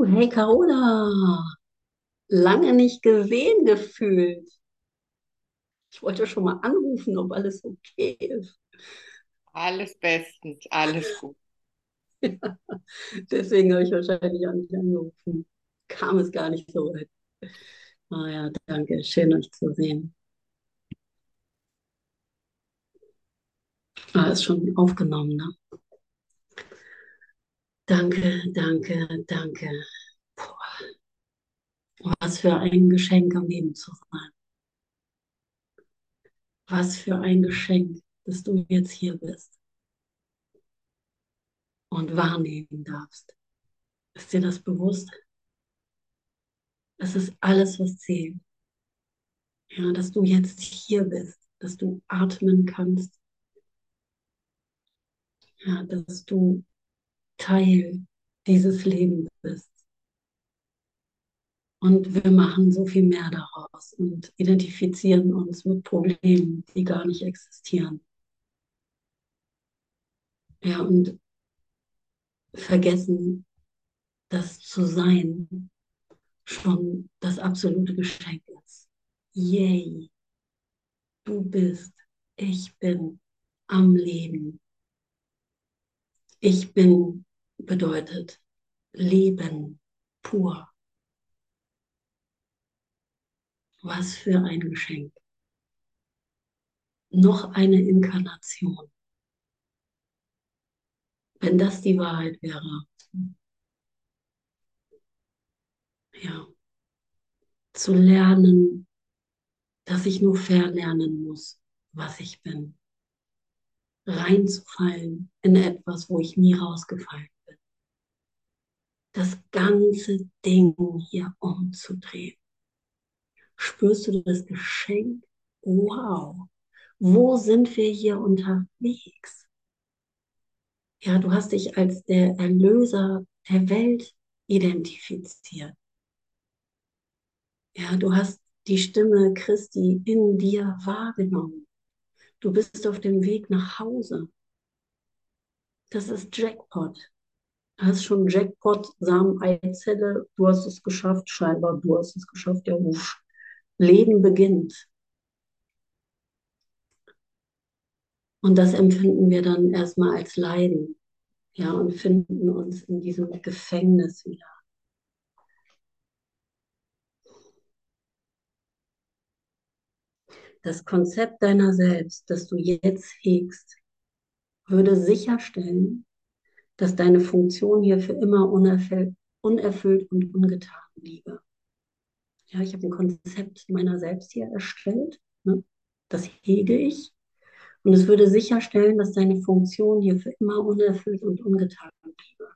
Du, hey Carola, lange nicht gesehen gefühlt. Ich wollte schon mal anrufen, ob alles okay ist. Alles bestens, alles gut. Deswegen habe ich wahrscheinlich auch nicht angerufen. Kam es gar nicht so weit. Ah ja, danke. Schön, euch zu sehen. Ah, ist schon aufgenommen, ne? Danke, danke, danke. Boah, was für ein Geschenk am Leben zu sein. Was für ein Geschenk, dass du jetzt hier bist und wahrnehmen darfst. Ist dir das bewusst? Das ist alles, was zählt. Ja, dass du jetzt hier bist, dass du atmen kannst. Ja, dass du Teil dieses Lebens bist. Und wir machen so viel mehr daraus und identifizieren uns mit Problemen, die gar nicht existieren. Ja, und vergessen, das zu sein schon das absolute Geschenk ist. Yay, du bist, ich bin am Leben. Ich bin bedeutet Leben pur. Was für ein Geschenk. Noch eine Inkarnation. Wenn das die Wahrheit wäre. Ja. Zu lernen, dass ich nur verlernen muss, was ich bin. Reinzufallen in etwas, wo ich nie rausgefallen bin. Das ganze Ding hier umzudrehen. Spürst du das Geschenk? Wow. Wo sind wir hier unterwegs? Ja, du hast dich als der Erlöser der Welt identifiziert. Ja, du hast die Stimme Christi in dir wahrgenommen. Du bist auf dem Weg nach Hause. Das ist Jackpot. Hast schon Jackpot, Samen, Eizelle. Du hast es geschafft, scheinbar. Du hast es geschafft. Der Ruf. Leben beginnt. Und das empfinden wir dann erstmal als Leiden. Ja, und finden uns in diesem Gefängnis wieder. Das Konzept deiner selbst, das du jetzt hegst, würde sicherstellen, dass deine Funktion hier für immer unerfüllt, und ungetan bliebe. Ja, ich habe ein Konzept meiner selbst hier erstellt. Ne? Das hege ich. Und es würde sicherstellen, dass deine Funktion hier für immer unerfüllt und ungetan bliebe.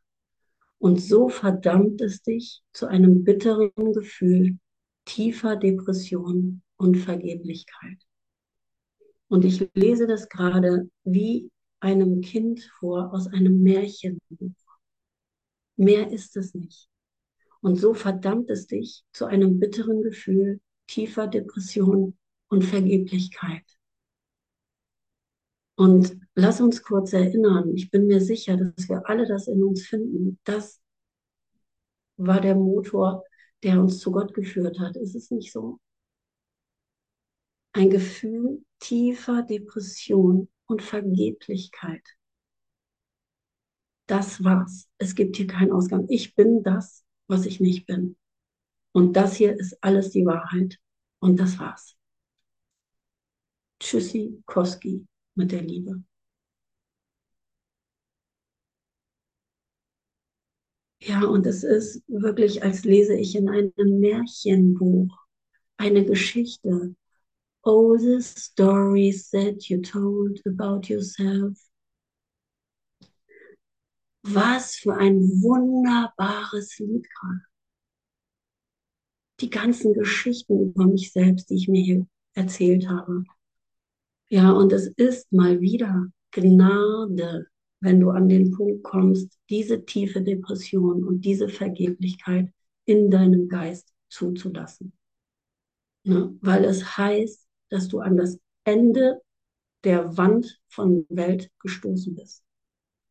Und so verdammt es dich zu einem bitteren Gefühl tiefer Depression und Vergeblichkeit. Und ich lese das gerade wie einem Kind vor aus einem Märchenbuch. Mehr ist es nicht. Und so verdammt es dich zu einem bitteren Gefühl tiefer Depression und Vergeblichkeit. Und lass uns kurz erinnern, ich bin mir sicher, dass wir alle das in uns finden. Das war der Motor, der uns zu Gott geführt hat. Ist es nicht so? Ein Gefühl tiefer Depression und Vergeblichkeit. Das war's. Es gibt hier keinen Ausgang. Ich bin das, was ich nicht bin. Und das hier ist alles die Wahrheit. Und das war's. Tschüssi, Koski mit der Liebe. Ja, und es ist wirklich, als lese ich in einem Märchenbuch eine Geschichte. All the stories that you told about yourself. Was für ein wunderbares Lied gerade. Die ganzen Geschichten über mich selbst, die ich mir hier erzählt habe. Ja, und es ist mal wieder Gnade, wenn du an den Punkt kommst, diese tiefe Depression und diese Vergeblichkeit in deinem Geist zuzulassen. Ne? Weil es heißt, dass du an das Ende der Wand von Welt gestoßen bist.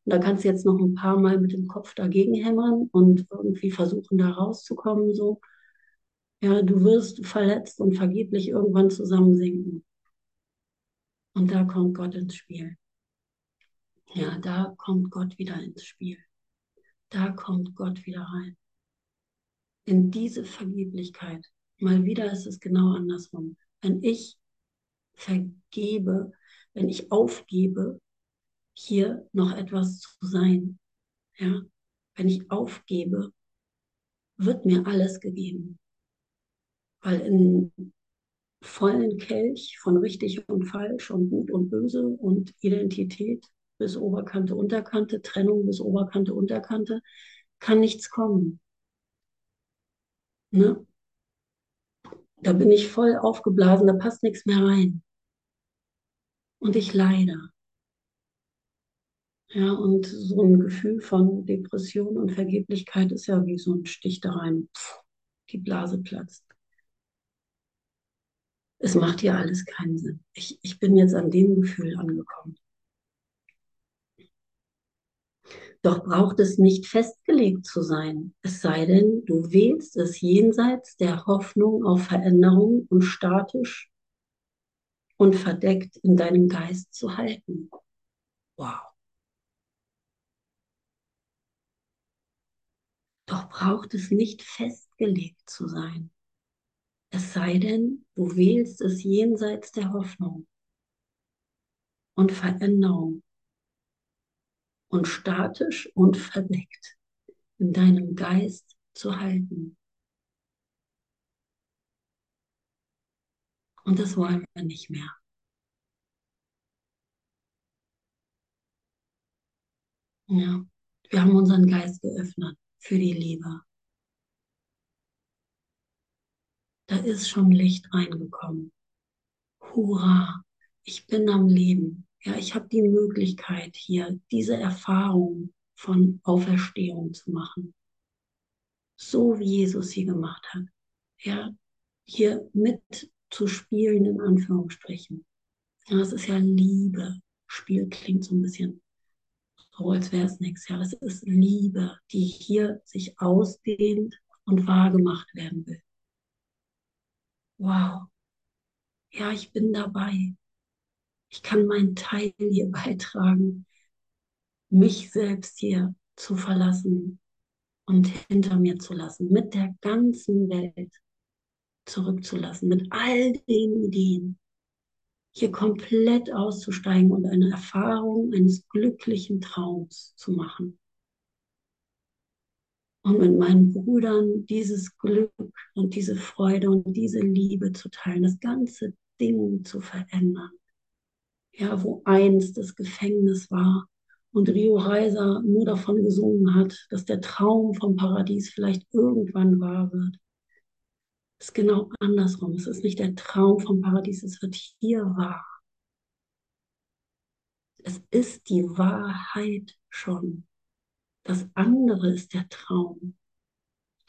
Und da kannst du jetzt noch ein paar Mal mit dem Kopf dagegen hämmern und irgendwie versuchen, da rauszukommen, so. Ja, du wirst verletzt und vergeblich irgendwann zusammensinken. Und da kommt Gott ins Spiel. Ja, da kommt Gott wieder ins Spiel. Da kommt Gott wieder rein. In diese Vergeblichkeit. Mal wieder ist es genau andersrum. Wenn ich vergebe, wenn ich aufgebe, hier noch etwas zu sein, ja, wenn ich aufgebe, wird mir alles gegeben. Weil in vollen Kelch von richtig und falsch und gut und böse und Identität bis Oberkante, Unterkante, Trennung bis Oberkante, Unterkante, kann nichts kommen. Ne? Da bin ich voll aufgeblasen, da passt nichts mehr rein. Und ich leide. Ja, und so ein Gefühl von Depression und Vergeblichkeit ist ja wie so ein Stich da rein. Pff, die Blase platzt. Es macht hier alles keinen Sinn. Ich, ich bin jetzt an dem Gefühl angekommen. Doch braucht es nicht festgelegt zu sein, es sei denn, du wählst es jenseits der Hoffnung auf Veränderung und statisch und verdeckt in deinem Geist zu halten. Wow. Doch braucht es nicht festgelegt zu sein, es sei denn, du wählst es jenseits der Hoffnung und Veränderung und statisch und verdeckt in deinem Geist zu halten. Und das wollen wir nicht mehr. Ja, wir haben unseren Geist geöffnet für die Liebe. Da ist schon Licht reingekommen. Hurra, ich bin am Leben. Ja, ich habe die Möglichkeit hier, diese Erfahrung von Auferstehung zu machen. So wie Jesus sie gemacht hat. Ja, hier mitzuspielen, in Anführungsstrichen. Ja, das ist ja Liebe. Spiel klingt so ein bisschen so, als wäre es nichts. Ja, es ist Liebe, die hier sich ausdehnt und wahr gemacht werden will. Wow. Ja, ich bin dabei. Ich kann meinen Teil hier beitragen, mich selbst hier zu verlassen und hinter mir zu lassen, mit der ganzen Welt zurückzulassen, mit all den Ideen, hier komplett auszusteigen und eine Erfahrung eines glücklichen Traums zu machen. Und mit meinen Brüdern dieses Glück und diese Freude und diese Liebe zu teilen, das ganze Ding zu verändern ja, wo einst das Gefängnis war und Rio Reiser nur davon gesungen hat, dass der Traum vom Paradies vielleicht irgendwann wahr wird. Es ist genau andersrum. Es ist nicht der Traum vom Paradies, es wird hier wahr. Es ist die Wahrheit schon. Das andere ist der Traum.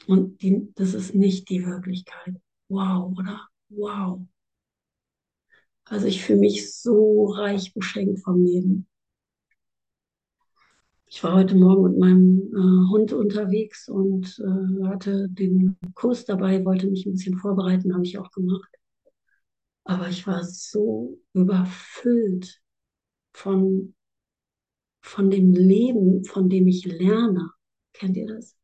Und die, das ist nicht die Wirklichkeit. Wow, oder? Wow. Also ich fühle mich so reich beschenkt vom Leben. Ich war heute Morgen mit meinem äh, Hund unterwegs und äh, hatte den Kurs dabei, wollte mich ein bisschen vorbereiten, habe ich auch gemacht. Aber ich war so überfüllt von, von dem Leben, von dem ich lerne. Kennt ihr das?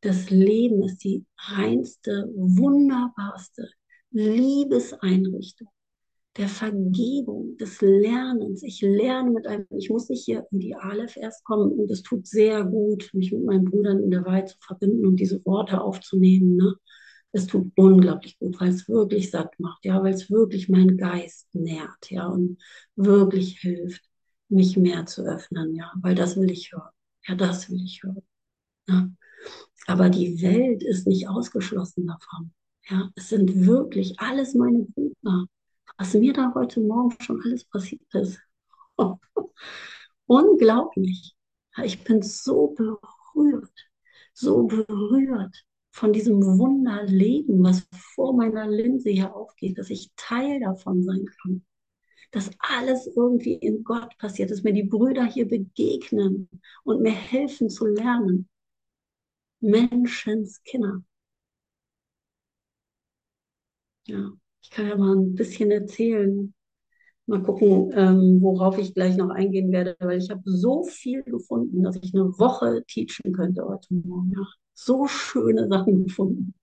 Das Leben ist die reinste, wunderbarste Liebeseinrichtung der Vergebung, des Lernens. Ich lerne mit einem, ich muss nicht hier in die Aleph erst kommen und es tut sehr gut, mich mit meinen Brüdern in der Wahrheit zu verbinden und diese Worte aufzunehmen. Ne? Es tut unglaublich gut, weil es wirklich satt macht, ja, weil es wirklich meinen Geist nährt, ja, und wirklich hilft, mich mehr zu öffnen, ja, weil das will ich hören. Ja, das will ich hören. Ja. Aber die Welt ist nicht ausgeschlossen davon. Ja, es sind wirklich alles meine Brüder was mir da heute Morgen schon alles passiert ist. Unglaublich. Ich bin so berührt, so berührt von diesem Wunderleben, was vor meiner Linse hier aufgeht, dass ich Teil davon sein kann. dass alles irgendwie in Gott passiert, dass mir die Brüder hier begegnen und mir helfen zu lernen. Menschenskinder. Ja, ich kann ja mal ein bisschen erzählen. Mal gucken, ähm, worauf ich gleich noch eingehen werde, weil ich habe so viel gefunden, dass ich eine Woche teachen könnte heute Morgen. Ja. So schöne Sachen gefunden.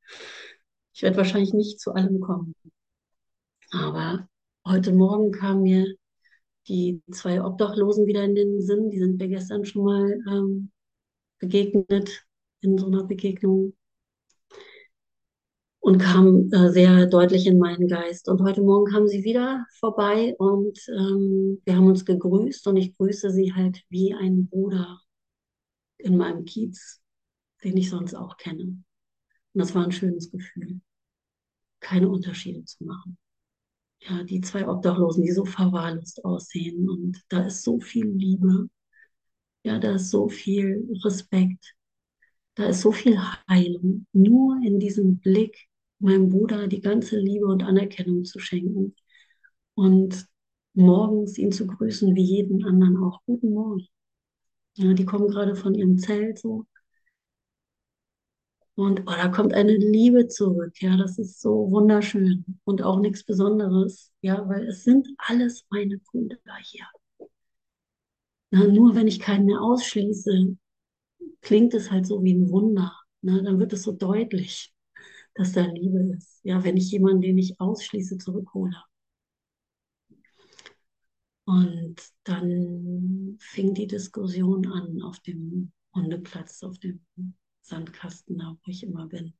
Ich werde wahrscheinlich nicht zu allem kommen. Aber heute Morgen kamen mir die zwei Obdachlosen wieder in den Sinn. Die sind mir gestern schon mal ähm, begegnet in so einer Begegnung und kamen äh, sehr deutlich in meinen Geist. Und heute Morgen kamen sie wieder vorbei und ähm, wir haben uns gegrüßt und ich grüße sie halt wie ein Bruder in meinem Kiez, den ich sonst auch kenne. Und das war ein schönes Gefühl, keine Unterschiede zu machen. Ja, die zwei Obdachlosen, die so verwahrlost aussehen und da ist so viel Liebe, ja, da ist so viel Respekt, da ist so viel Heilung, nur in diesem Blick meinem Bruder die ganze Liebe und Anerkennung zu schenken und morgens ihn zu grüßen, wie jeden anderen auch. Guten Morgen. Ja, die kommen gerade von ihrem Zelt so. Und oh, da kommt eine Liebe zurück. Ja, das ist so wunderschön und auch nichts Besonderes. Ja, weil es sind alles meine Brüder hier. Na, nur wenn ich keinen mehr ausschließe, klingt es halt so wie ein Wunder. Na, dann wird es so deutlich dass da Liebe ist. Ja, wenn ich jemanden, den ich ausschließe, zurückhole. Und dann fing die Diskussion an auf dem Hundeplatz, auf dem Sandkasten, da wo ich immer bin.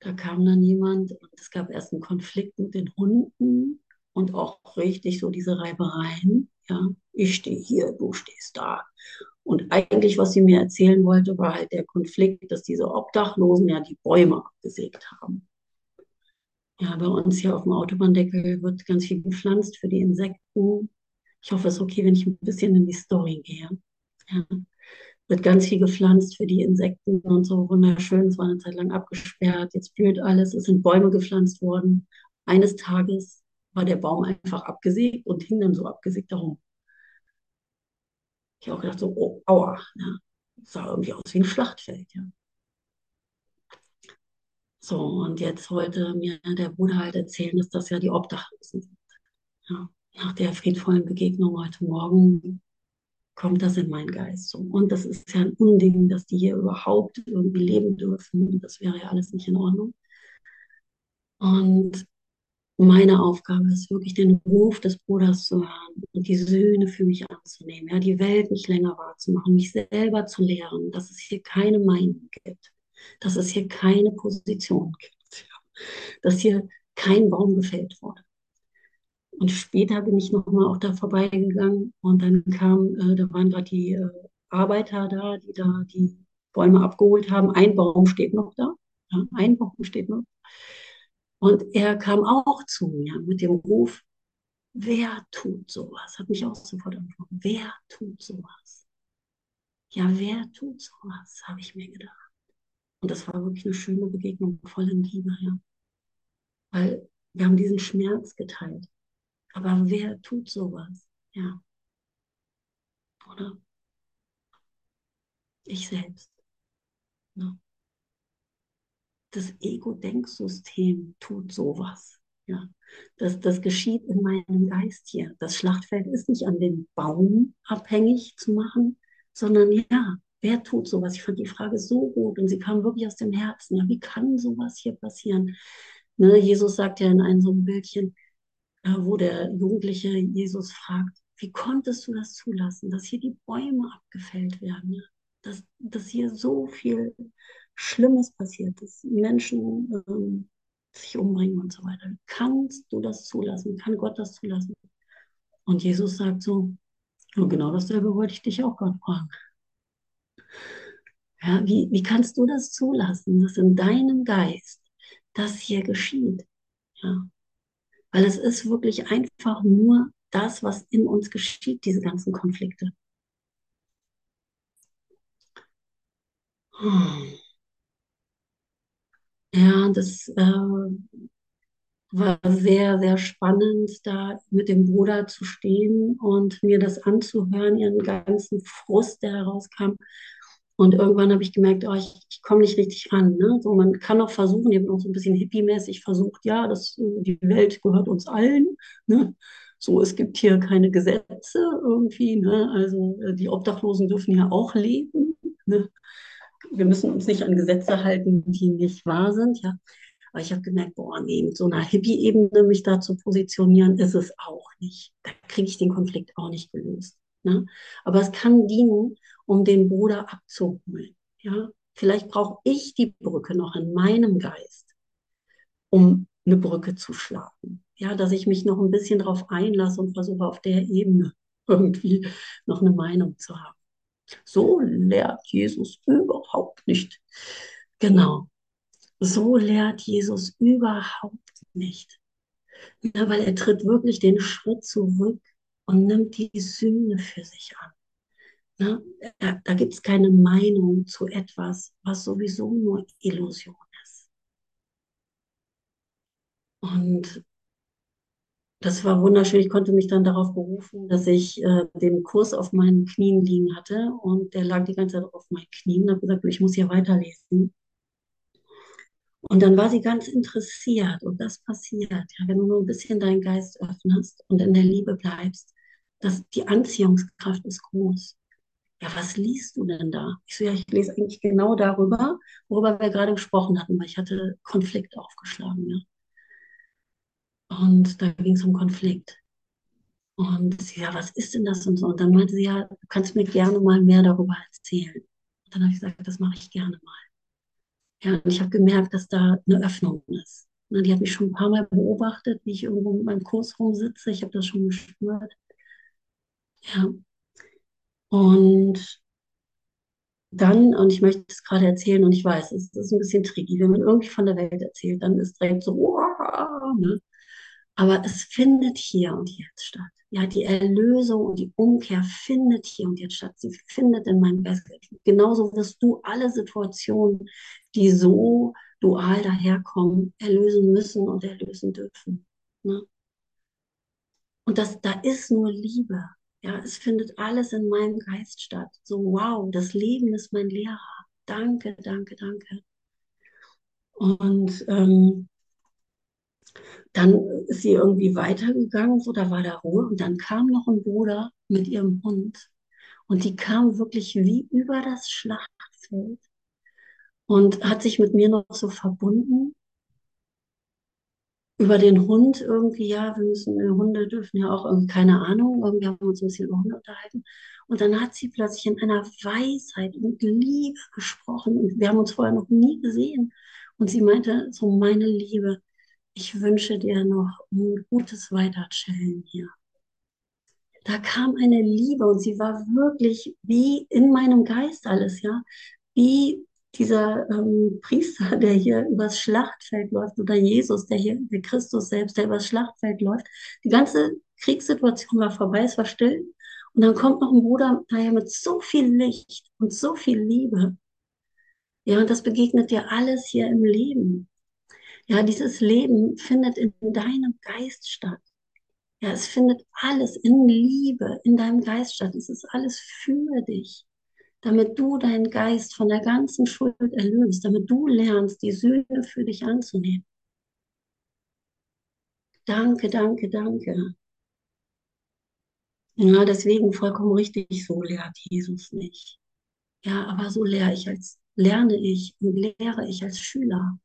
Da kam dann jemand und es gab erst einen Konflikt mit den Hunden und auch richtig so diese Reibereien. Ja, ich stehe hier, du stehst da. Und eigentlich, was sie mir erzählen wollte, war halt der Konflikt, dass diese Obdachlosen ja die Bäume abgesägt haben. Ja, bei uns hier auf dem Autobahndeckel wird ganz viel gepflanzt für die Insekten. Ich hoffe, es ist okay, wenn ich ein bisschen in die Story gehe. Ja, wird ganz viel gepflanzt für die Insekten und so wunderschön. Es war eine Zeit lang abgesperrt. Jetzt blüht alles. Es sind Bäume gepflanzt worden. Eines Tages war der Baum einfach abgesägt und hing dann so abgesägt darum. Ich habe auch gedacht, so, oh, aua. Ja. Sah irgendwie aus wie ein Schlachtfeld. Ja. So, und jetzt wollte mir der Bruder halt erzählen, dass das ja die Obdachlosen sind. Ja. Nach der friedvollen Begegnung heute Morgen kommt das in meinen Geist. So. Und das ist ja ein Unding, dass die hier überhaupt irgendwie leben dürfen. Das wäre ja alles nicht in Ordnung. Und meine Aufgabe ist wirklich den Ruf des Bruders zu hören und die Söhne für mich anzunehmen, ja, die Welt nicht länger wahrzumachen, mich selber zu lehren, dass es hier keine Meinung gibt, dass es hier keine Position gibt, ja, dass hier kein Baum gefällt wurde. Und später bin ich nochmal auch da vorbeigegangen und dann kam, äh, da waren gerade die äh, Arbeiter da, die da die Bäume abgeholt haben. Ein Baum steht noch da, ja, ein Baum steht noch. Und er kam auch zu mir mit dem Ruf, wer tut sowas? Hat mich auch sofort angesprochen. Wer tut sowas? Ja, wer tut sowas? Habe ich mir gedacht. Und das war wirklich eine schöne Begegnung, voll in Liebe, ja. Weil wir haben diesen Schmerz geteilt. Aber wer tut sowas? Ja. Oder? Ich selbst. Ne? Das Ego-Denksystem tut sowas. Ja, das, das geschieht in meinem Geist hier. Das Schlachtfeld ist nicht an den Baum abhängig zu machen, sondern ja, wer tut sowas? Ich fand die Frage so gut und sie kam wirklich aus dem Herzen. Ja, wie kann sowas hier passieren? Ne, Jesus sagt ja in einem so einem Bildchen, äh, wo der Jugendliche Jesus fragt, wie konntest du das zulassen, dass hier die Bäume abgefällt werden? Dass, dass hier so viel Schlimmes passiert, dass Menschen ähm, sich umbringen und so weiter. Kannst du das zulassen? Kann Gott das zulassen? Und Jesus sagt so, und genau dasselbe wollte ich dich auch gerade fragen. Ja, wie, wie kannst du das zulassen, dass in deinem Geist das hier geschieht? Ja. Weil es ist wirklich einfach nur das, was in uns geschieht, diese ganzen Konflikte. Hm. Ja, das, äh, war sehr, sehr spannend, da mit dem Bruder zu stehen und mir das anzuhören, ihren ganzen Frust, der herauskam. Und irgendwann habe ich gemerkt, oh, ich, ich komme nicht richtig ran. Ne? So, man kann auch versuchen, ich habe auch so ein bisschen hippie-mäßig versucht, ja, das, die Welt gehört uns allen. Ne? So, es gibt hier keine Gesetze irgendwie. Ne? Also äh, die Obdachlosen dürfen ja auch leben. Ne? Wir müssen uns nicht an Gesetze halten, die nicht wahr sind. Ja? Aber ich habe gemerkt, boah, nee, mit so einer Hippie-Ebene mich da zu positionieren, ist es auch nicht. Da kriege ich den Konflikt auch nicht gelöst. Ne? Aber es kann dienen, um den Bruder abzuholen. Ja? Vielleicht brauche ich die Brücke noch in meinem Geist, um eine Brücke zu schlagen. Ja, dass ich mich noch ein bisschen darauf einlasse und versuche auf der Ebene irgendwie noch eine Meinung zu haben. So lehrt Jesus überhaupt nicht. Genau. So lehrt Jesus überhaupt nicht. Ja, weil er tritt wirklich den Schritt zurück und nimmt die Sünde für sich an. Ja, da, da gibt es keine Meinung zu etwas, was sowieso nur Illusion ist. Und das war wunderschön. Ich konnte mich dann darauf berufen, dass ich äh, den Kurs auf meinen Knien liegen hatte und der lag die ganze Zeit auf meinen Knien. Ich habe gesagt, ich muss hier weiterlesen. Und dann war sie ganz interessiert und das passiert, ja, wenn du nur ein bisschen deinen Geist öffnest und in der Liebe bleibst, dass die Anziehungskraft ist groß. Ja, was liest du denn da? Ich so, ja, ich lese eigentlich genau darüber, worüber wir gerade gesprochen hatten, weil ich hatte Konflikt aufgeschlagen, ja. Und da ging es um Konflikt. Und sie, ja, was ist denn das und so? Und dann meinte sie, ja, du kannst mir gerne mal mehr darüber erzählen. Und dann habe ich gesagt, das mache ich gerne mal. Ja, und ich habe gemerkt, dass da eine Öffnung ist. Na, die hat mich schon ein paar Mal beobachtet, wie ich irgendwo mit meinem Kurs rumsitze. Ich habe das schon gespürt. Ja. Und dann, und ich möchte es gerade erzählen, und ich weiß, es ist ein bisschen tricky, wenn man irgendwie von der Welt erzählt, dann ist direkt so, wow, ne? Aber es findet hier und jetzt statt. Ja, die Erlösung und die Umkehr findet hier und jetzt statt. Sie findet in meinem Geist. Genauso wirst du alle Situationen, die so dual daherkommen, erlösen müssen und erlösen dürfen. Ne? Und das, da ist nur Liebe. Ja, es findet alles in meinem Geist statt. So, wow, das Leben ist mein Lehrer. Danke, danke, danke. Und ähm, dann ist sie irgendwie weitergegangen, so, da war da Ruhe. Und dann kam noch ein Bruder mit ihrem Hund. Und die kam wirklich wie über das Schlachtfeld und hat sich mit mir noch so verbunden. Über den Hund irgendwie, ja, wir müssen, äh, Hunde dürfen ja auch irgendwie, keine Ahnung, irgendwie haben wir uns ein bisschen über Hunde unterhalten. Und dann hat sie plötzlich in einer Weisheit und Liebe gesprochen und wir haben uns vorher noch nie gesehen. Und sie meinte, so meine Liebe, ich wünsche dir noch ein gutes Weiterchillen hier. Da kam eine Liebe und sie war wirklich wie in meinem Geist alles, ja, wie dieser ähm, Priester, der hier übers Schlachtfeld läuft, oder Jesus, der hier, der Christus selbst, der übers Schlachtfeld läuft. Die ganze Kriegssituation war vorbei, es war still. Und dann kommt noch ein Bruder daher mit so viel Licht und so viel Liebe. Ja, und das begegnet dir alles hier im Leben. Ja, dieses Leben findet in deinem Geist statt. Ja, es findet alles in Liebe in deinem Geist statt. Es ist alles für dich damit du deinen Geist von der ganzen Schuld erlöst, damit du lernst, die Sühne für dich anzunehmen. Danke, danke, danke. Ja, deswegen vollkommen richtig, so lehrt Jesus nicht. Ja, aber so lehre ich als, lerne ich und lehre ich als Schüler.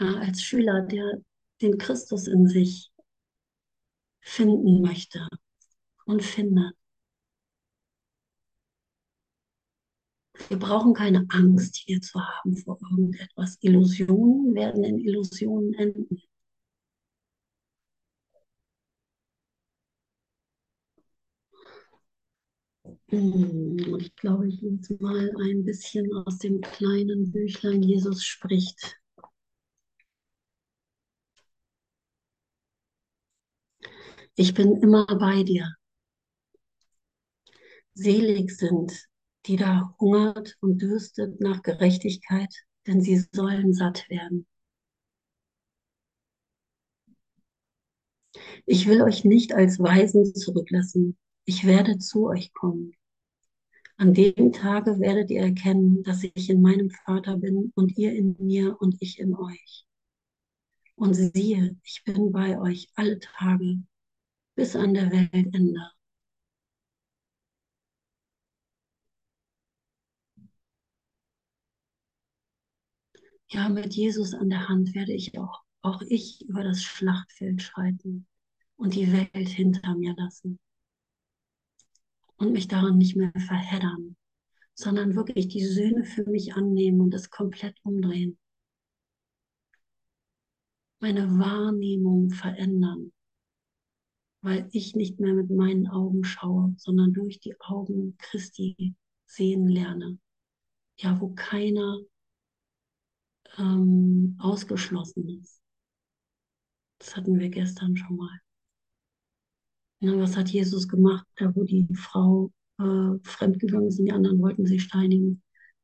Ja, als Schüler, der den Christus in sich finden möchte und findet. Wir brauchen keine Angst hier zu haben vor irgendetwas. Illusionen werden in Illusionen enden. Ich glaube, ich lese mal ein bisschen aus dem kleinen Büchlein Jesus spricht. Ich bin immer bei dir. Selig sind, die da hungert und dürstet nach Gerechtigkeit, denn sie sollen satt werden. Ich will euch nicht als Weisen zurücklassen. Ich werde zu euch kommen. An dem Tage werdet ihr erkennen, dass ich in meinem Vater bin und ihr in mir und ich in euch. Und siehe, ich bin bei euch alle Tage bis an der Weltende. Ja, mit Jesus an der Hand werde ich auch, auch ich über das Schlachtfeld schreiten und die Welt hinter mir lassen und mich daran nicht mehr verheddern, sondern wirklich die Söhne für mich annehmen und es komplett umdrehen. Meine Wahrnehmung verändern, weil ich nicht mehr mit meinen Augen schaue, sondern durch die Augen Christi sehen lerne. Ja, wo keiner ähm, ausgeschlossen ist. Das hatten wir gestern schon mal. Ja, was hat Jesus gemacht, da wo die Frau äh, fremdgegangen ist und die anderen wollten sie steinigen?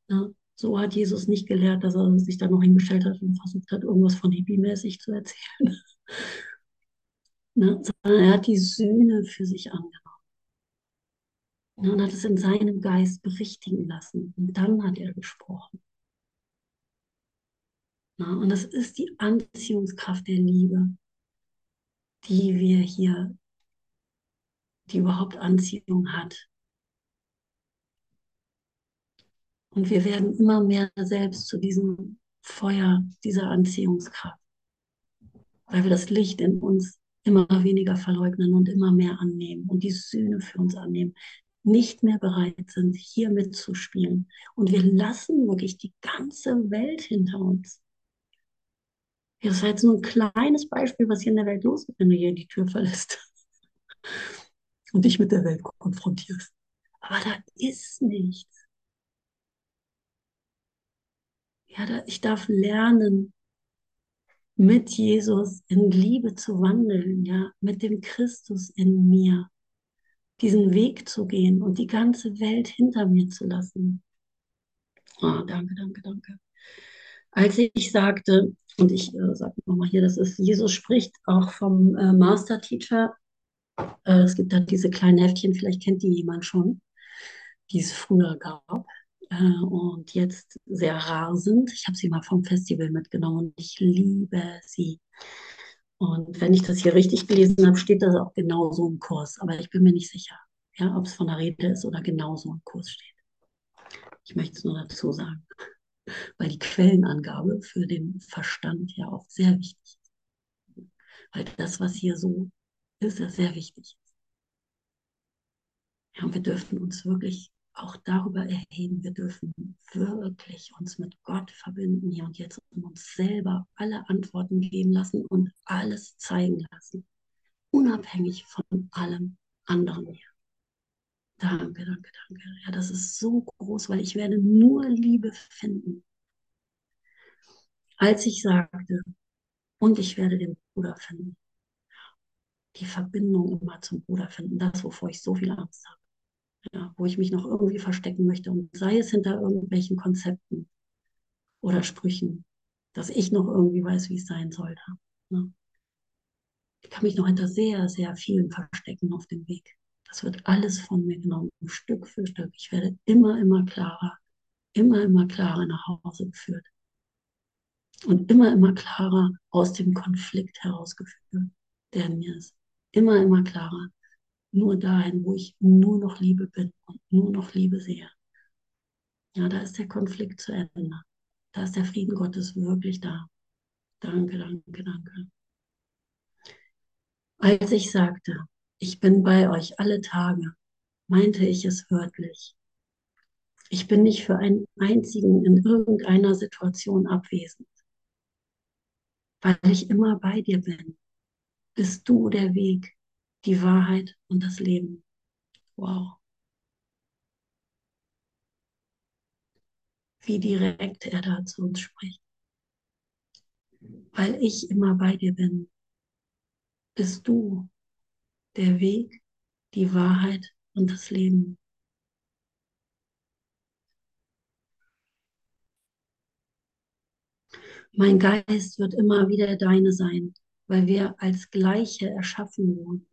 Ja, so hat Jesus nicht gelehrt, dass er sich da noch hingestellt hat und versucht hat, irgendwas von Hippie-mäßig zu erzählen. ne? Sondern er hat die Sühne für sich angenommen. Ne? Und hat es in seinem Geist berichtigen lassen. Und dann hat er gesprochen. Ne? Und das ist die Anziehungskraft der Liebe, die wir hier, die überhaupt Anziehung hat. Und wir werden immer mehr selbst zu diesem Feuer, dieser Anziehungskraft, weil wir das Licht in uns immer weniger verleugnen und immer mehr annehmen und die Sühne für uns annehmen, nicht mehr bereit sind, hier mitzuspielen. Und wir lassen wirklich die ganze Welt hinter uns. Das ist jetzt nur ein kleines Beispiel, was hier in der Welt los ist, wenn du hier die Tür verlässt und dich mit der Welt konfrontierst. Aber da ist nichts. Ja, da, ich darf lernen, mit Jesus in Liebe zu wandeln, ja, mit dem Christus in mir, diesen Weg zu gehen und die ganze Welt hinter mir zu lassen. Oh, danke, danke, danke. Als ich sagte, und ich äh, sage nochmal hier, das ist, Jesus spricht auch vom äh, Master Teacher. Äh, es gibt da diese kleinen Heftchen, vielleicht kennt die jemand schon, die es früher gab äh, und jetzt sehr rar sind. Ich habe sie mal vom Festival mitgenommen und ich liebe sie. Und wenn ich das hier richtig gelesen habe, steht das auch genauso im Kurs, aber ich bin mir nicht sicher, ja, ob es von der Rede ist oder genauso im Kurs steht. Ich möchte es nur dazu sagen, weil die Quellenangabe für den Verstand ja auch sehr wichtig ist. Weil das, was hier so ist, ja sehr wichtig ist. Ja, und wir dürfen uns wirklich auch darüber erheben. Wir dürfen wirklich uns mit Gott verbinden hier und jetzt und uns selber alle Antworten geben lassen und alles zeigen lassen, unabhängig von allem anderen hier. Danke, danke, danke. Ja, das ist so groß, weil ich werde nur Liebe finden. Als ich sagte, und ich werde den Bruder finden, die Verbindung immer zum Bruder finden, das, wovor ich so viel Angst habe ja, wo ich mich noch irgendwie verstecken möchte. Und sei es hinter irgendwelchen Konzepten oder Sprüchen, dass ich noch irgendwie weiß, wie es sein sollte. Ne? Ich kann mich noch hinter sehr, sehr vielen verstecken auf dem Weg. Das wird alles von mir genommen, Stück für Stück. Ich werde immer, immer klarer, immer, immer klarer nach Hause geführt. Und immer, immer klarer aus dem Konflikt herausgeführt, der in mir ist. Immer, immer klarer nur dahin, wo ich nur noch Liebe bin und nur noch Liebe sehe. Ja, da ist der Konflikt zu Ende. Da ist der Frieden Gottes wirklich da. Danke, danke, danke. Als ich sagte, ich bin bei euch alle Tage, meinte ich es wörtlich. Ich bin nicht für einen einzigen in irgendeiner Situation abwesend, weil ich immer bei dir bin. Bist du der Weg, die Wahrheit und das Leben. Wow. Wie direkt er da zu uns spricht. Weil ich immer bei dir bin, bist du der Weg, die Wahrheit und das Leben. Mein Geist wird immer wieder deine sein, weil wir als Gleiche erschaffen wurden.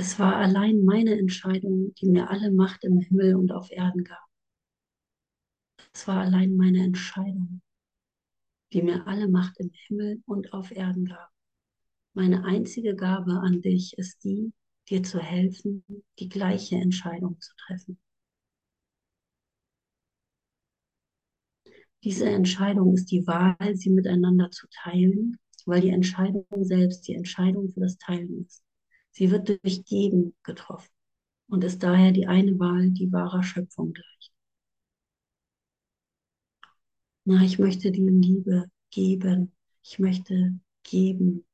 Es war allein meine Entscheidung, die mir alle Macht im Himmel und auf Erden gab. Es war allein meine Entscheidung, die mir alle Macht im Himmel und auf Erden gab. Meine einzige Gabe an dich ist die, dir zu helfen, die gleiche Entscheidung zu treffen. Diese Entscheidung ist die Wahl, sie miteinander zu teilen, weil die Entscheidung selbst die Entscheidung für das Teilen ist. Sie wird durch Geben getroffen und ist daher die eine Wahl, die wahrer Schöpfung gleicht. Na, ich möchte dir Liebe geben. Ich möchte geben,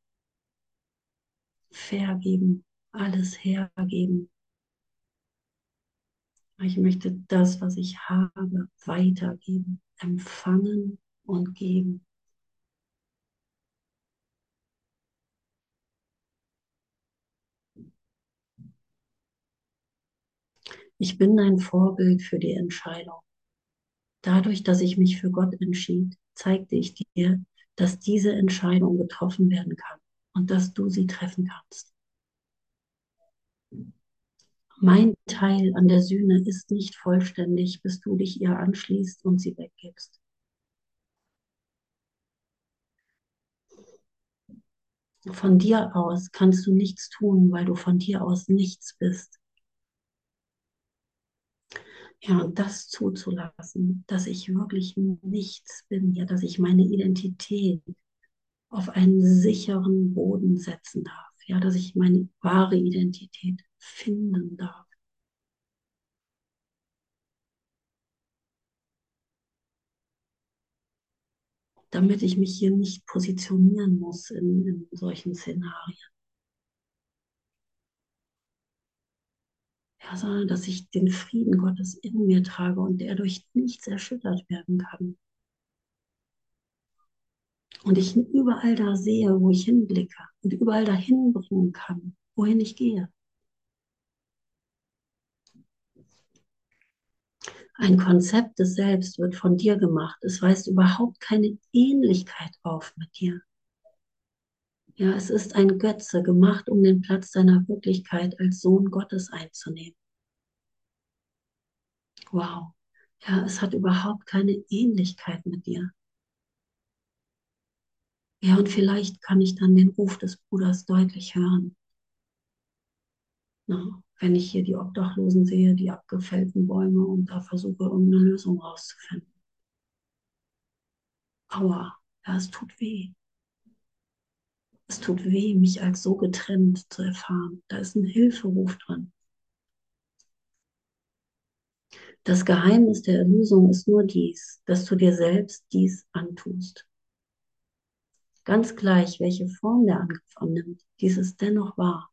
vergeben, alles hergeben. Ich möchte das, was ich habe, weitergeben, empfangen und geben. Ich bin ein Vorbild für die Entscheidung. Dadurch, dass ich mich für Gott entschied, zeigte ich dir, dass diese Entscheidung getroffen werden kann und dass du sie treffen kannst. Mein Teil an der Sühne ist nicht vollständig, bis du dich ihr anschließt und sie weggibst. Von dir aus kannst du nichts tun, weil du von dir aus nichts bist. Ja, und das zuzulassen, dass ich wirklich nichts bin, ja, dass ich meine Identität auf einen sicheren Boden setzen darf, ja, dass ich meine wahre Identität finden darf. Damit ich mich hier nicht positionieren muss in, in solchen Szenarien. Ja, sondern dass ich den Frieden Gottes in mir trage und der durch nichts erschüttert werden kann. Und ich überall da sehe, wo ich hinblicke und überall dahin bringen kann, wohin ich gehe. Ein Konzept des Selbst wird von dir gemacht. Es weist überhaupt keine Ähnlichkeit auf mit dir. Ja, es ist ein Götze gemacht, um den Platz deiner Wirklichkeit als Sohn Gottes einzunehmen. Wow. Ja, es hat überhaupt keine Ähnlichkeit mit dir. Ja, und vielleicht kann ich dann den Ruf des Bruders deutlich hören. Na, wenn ich hier die Obdachlosen sehe, die abgefällten Bäume und da versuche, irgendeine Lösung rauszufinden. Aua, ja, es tut weh. Es tut weh, mich als so getrennt zu erfahren. Da ist ein Hilferuf drin. Das Geheimnis der Erlösung ist nur dies, dass du dir selbst dies antust. Ganz gleich, welche Form der Angriff annimmt, dies ist dennoch wahr.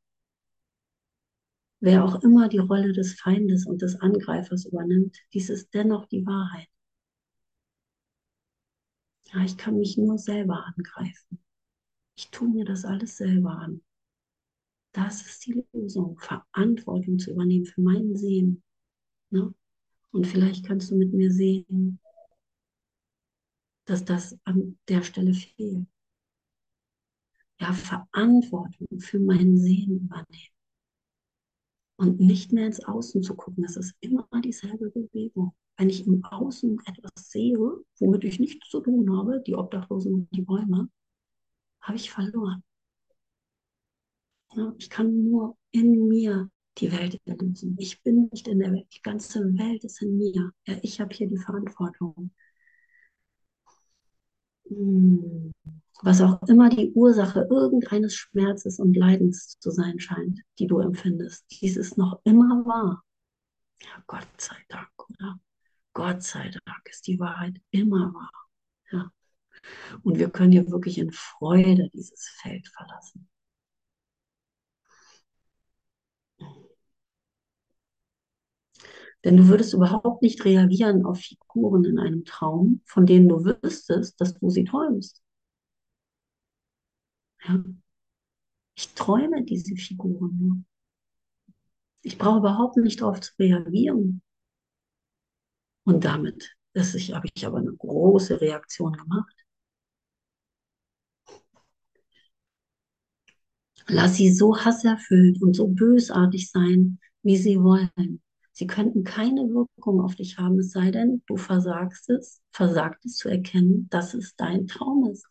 Wer auch immer die Rolle des Feindes und des Angreifers übernimmt, dies ist dennoch die Wahrheit. Ja, ich kann mich nur selber angreifen. Ich tue mir das alles selber an. Das ist die Lösung, Verantwortung zu übernehmen für mein Sehen. Ne? Und vielleicht kannst du mit mir sehen, dass das an der Stelle fehlt. Ja, Verantwortung für mein Sehen übernehmen. Und nicht mehr ins Außen zu gucken. Das ist immer dieselbe Bewegung. Wenn ich im Außen etwas sehe, womit ich nichts zu tun habe, die Obdachlosen und die Bäume, habe ich verloren. Ich kann nur in mir die Welt erlösen. Ich bin nicht in der Welt. Die ganze Welt ist in mir. Ja, ich habe hier die Verantwortung. Hm. Was auch immer die Ursache irgendeines Schmerzes und Leidens zu sein scheint, die du empfindest, dies ist noch immer wahr. Ja, Gott sei Dank, oder? Gott sei Dank ist die Wahrheit immer wahr. Ja. Und wir können hier wirklich in Freude dieses Feld verlassen. Denn du würdest überhaupt nicht reagieren auf Figuren in einem Traum, von denen du wüsstest, dass du sie träumst. Ja. Ich träume diese Figuren nur. Ich brauche überhaupt nicht darauf zu reagieren. Und damit habe ich aber eine große Reaktion gemacht. Lass sie so hasserfüllt und so bösartig sein, wie sie wollen. Sie könnten keine Wirkung auf dich haben, es sei denn, du versagst es, versagt es zu erkennen, dass es dein Traum ist.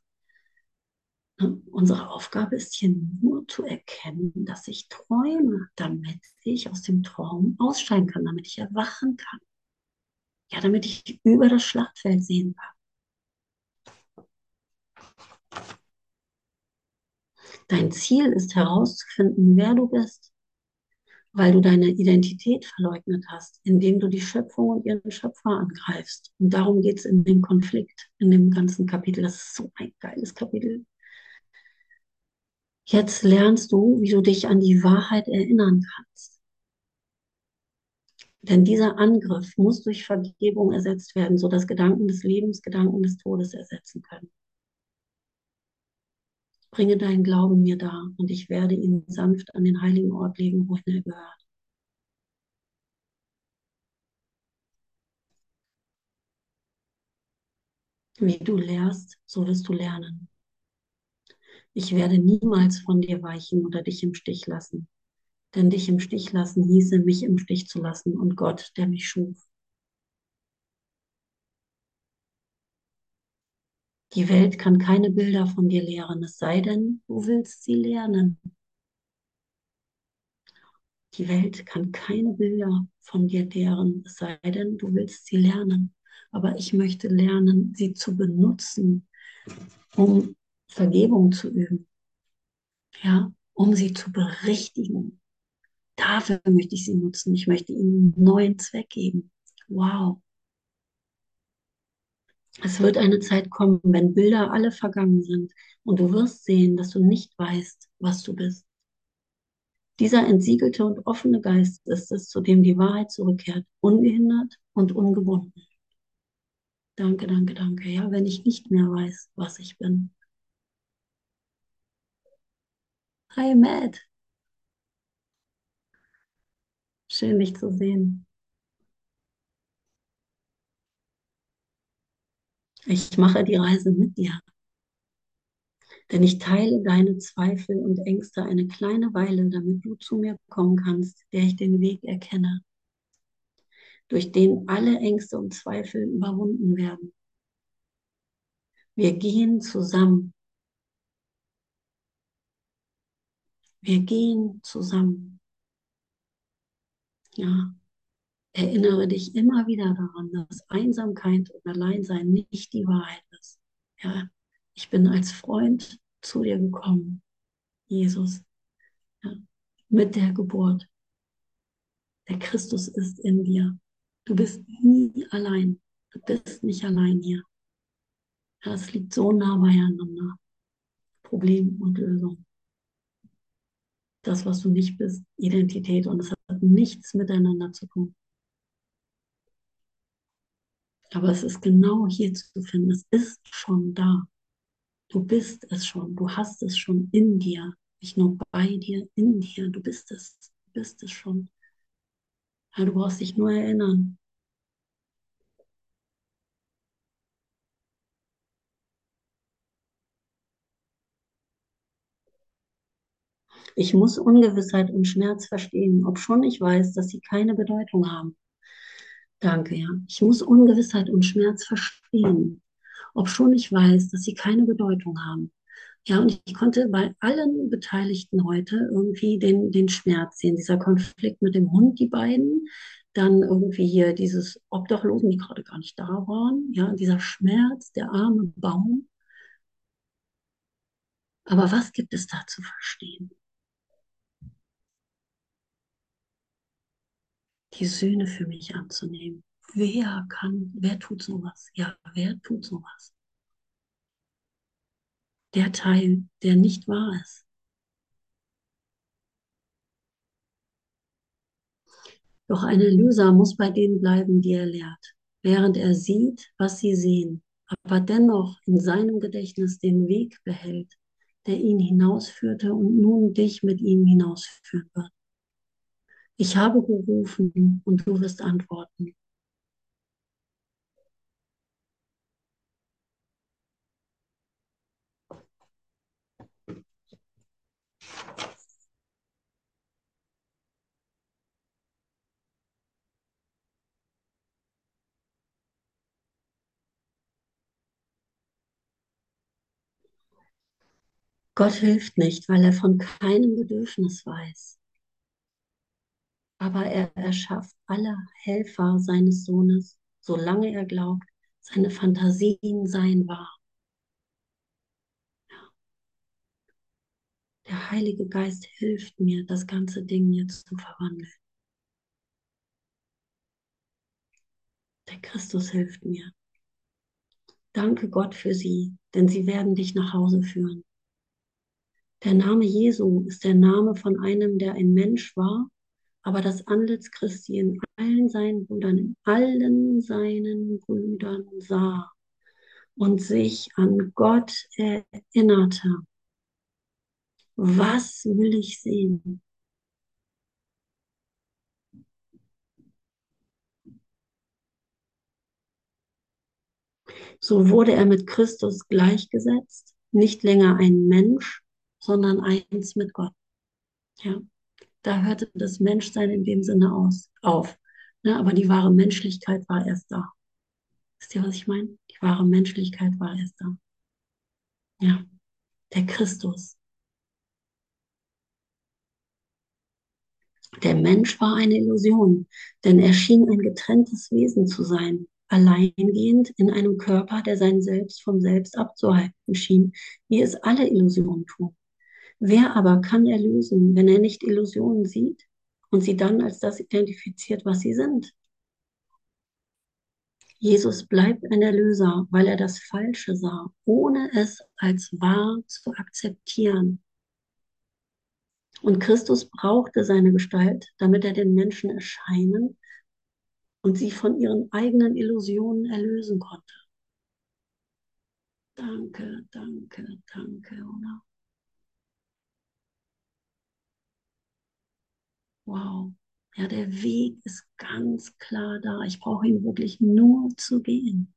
Unsere Aufgabe ist hier nur zu erkennen, dass ich träume, damit ich aus dem Traum aussteigen kann, damit ich erwachen kann. Ja, damit ich über das Schlachtfeld sehen kann. Dein Ziel ist herauszufinden, wer du bist, weil du deine Identität verleugnet hast, indem du die Schöpfung und ihren Schöpfer angreifst. Und darum geht es in dem Konflikt, in dem ganzen Kapitel. Das ist so ein geiles Kapitel. Jetzt lernst du, wie du dich an die Wahrheit erinnern kannst. Denn dieser Angriff muss durch Vergebung ersetzt werden, sodass Gedanken des Lebens Gedanken des Todes ersetzen können. Bringe deinen Glauben mir dar und ich werde ihn sanft an den heiligen Ort legen, wohin er gehört. Wie du lehrst, so wirst du lernen. Ich werde niemals von dir weichen oder dich im Stich lassen. Denn dich im Stich lassen hieße, mich im Stich zu lassen und Gott, der mich schuf. Die Welt kann keine Bilder von dir lehren, es sei denn, du willst sie lernen. Die Welt kann keine Bilder von dir lehren, es sei denn, du willst sie lernen. Aber ich möchte lernen, sie zu benutzen, um Vergebung zu üben. Ja, um sie zu berichtigen. Dafür möchte ich sie nutzen. Ich möchte ihnen einen neuen Zweck geben. Wow. Es wird eine Zeit kommen, wenn Bilder alle vergangen sind und du wirst sehen, dass du nicht weißt, was du bist. Dieser entsiegelte und offene Geist ist es, zu dem die Wahrheit zurückkehrt, ungehindert und ungebunden. Danke, danke, danke. Ja, wenn ich nicht mehr weiß, was ich bin. Hi, Matt. Schön, dich zu sehen. Ich mache die Reise mit dir. Denn ich teile deine Zweifel und Ängste eine kleine Weile, damit du zu mir kommen kannst, der ich den Weg erkenne, durch den alle Ängste und Zweifel überwunden werden. Wir gehen zusammen. Wir gehen zusammen. Ja, erinnere dich immer wieder daran, dass Einsamkeit und Alleinsein nicht die Wahrheit ist. Ja, ich bin als Freund zu dir gekommen, Jesus, ja, mit der Geburt. Der Christus ist in dir. Du bist nie allein. Du bist nicht allein hier. Ja, es liegt so nah beieinander. Problem und Lösung. Das, was du nicht bist, Identität. Und es hat nichts miteinander zu tun. Aber es ist genau hier zu finden. Es ist schon da. Du bist es schon. Du hast es schon in dir. Nicht nur bei dir, in dir. Du bist es. Du bist es schon. Ja, du brauchst dich nur erinnern. Ich muss Ungewissheit und Schmerz verstehen, obschon ich weiß, dass sie keine Bedeutung haben. Danke, ja. Ich muss Ungewissheit und Schmerz verstehen, obschon ich weiß, dass sie keine Bedeutung haben. Ja, und ich konnte bei allen Beteiligten heute irgendwie den, den Schmerz sehen. Dieser Konflikt mit dem Hund, die beiden, dann irgendwie hier dieses Obdachlosen, die gerade gar nicht da waren, ja, dieser Schmerz, der arme Baum. Aber was gibt es da zu verstehen? Die Sühne für mich anzunehmen. Wer kann, wer tut sowas? Ja, wer tut sowas? Der Teil, der nicht wahr ist. Doch ein Erlöser muss bei denen bleiben, die er lehrt, während er sieht, was sie sehen, aber dennoch in seinem Gedächtnis den Weg behält, der ihn hinausführte und nun dich mit ihm hinausführen wird. Ich habe gerufen und du wirst antworten. Gott hilft nicht, weil er von keinem Bedürfnis weiß. Aber er erschafft alle Helfer seines Sohnes, solange er glaubt, seine Fantasien seien wahr. Der Heilige Geist hilft mir, das ganze Ding jetzt zu verwandeln. Der Christus hilft mir. Danke Gott für sie, denn sie werden dich nach Hause führen. Der Name Jesu ist der Name von einem, der ein Mensch war, aber das Antlitz Christi in allen seinen Brüdern, in allen seinen Brüdern sah und sich an Gott erinnerte. Was will ich sehen? So wurde er mit Christus gleichgesetzt, nicht länger ein Mensch, sondern eins mit Gott. Ja, da hörte das Menschsein in dem Sinne aus, auf. Ne, aber die wahre Menschlichkeit war erst da. Wisst ihr, was ich meine? Die wahre Menschlichkeit war erst da. Ja, der Christus. Der Mensch war eine Illusion, denn er schien ein getrenntes Wesen zu sein, alleingehend in einem Körper, der sein Selbst vom Selbst abzuhalten schien, wie es alle Illusionen tun. Wer aber kann erlösen, wenn er nicht Illusionen sieht und sie dann als das identifiziert, was sie sind? Jesus bleibt ein Erlöser, weil er das Falsche sah, ohne es als wahr zu akzeptieren. Und Christus brauchte seine Gestalt, damit er den Menschen erscheinen und sie von ihren eigenen Illusionen erlösen konnte. Danke, danke, danke, oder? Wow. Ja, der Weg ist ganz klar da. Ich brauche ihn wirklich nur zu gehen.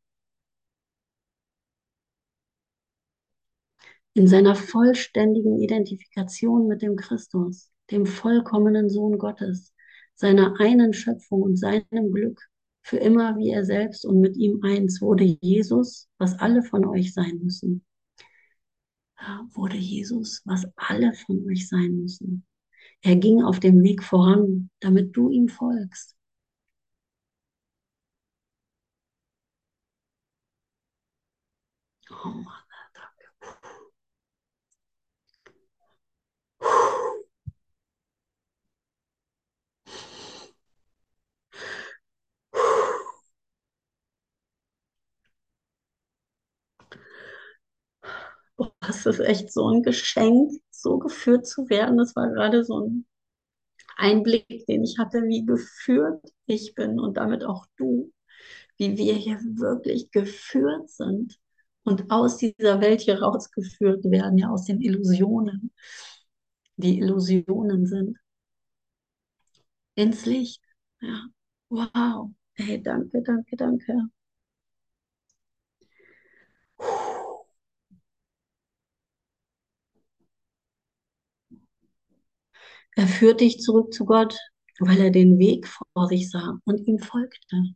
In seiner vollständigen Identifikation mit dem Christus, dem vollkommenen Sohn Gottes, seiner einen Schöpfung und seinem Glück, für immer wie er selbst und mit ihm eins, wurde Jesus, was alle von euch sein müssen. Wurde Jesus, was alle von euch sein müssen. Er ging auf dem Weg voran, damit du ihm folgst. Oh Mann, danke. Es ist echt so ein Geschenk, so geführt zu werden. Das war gerade so ein Einblick, den ich hatte, wie geführt ich bin und damit auch du, wie wir hier wirklich geführt sind und aus dieser Welt hier rausgeführt werden, ja aus den Illusionen, die Illusionen sind, ins Licht. Ja, wow. Hey, danke, danke, danke. Er führt dich zurück zu Gott, weil er den Weg vor sich sah und ihm folgte.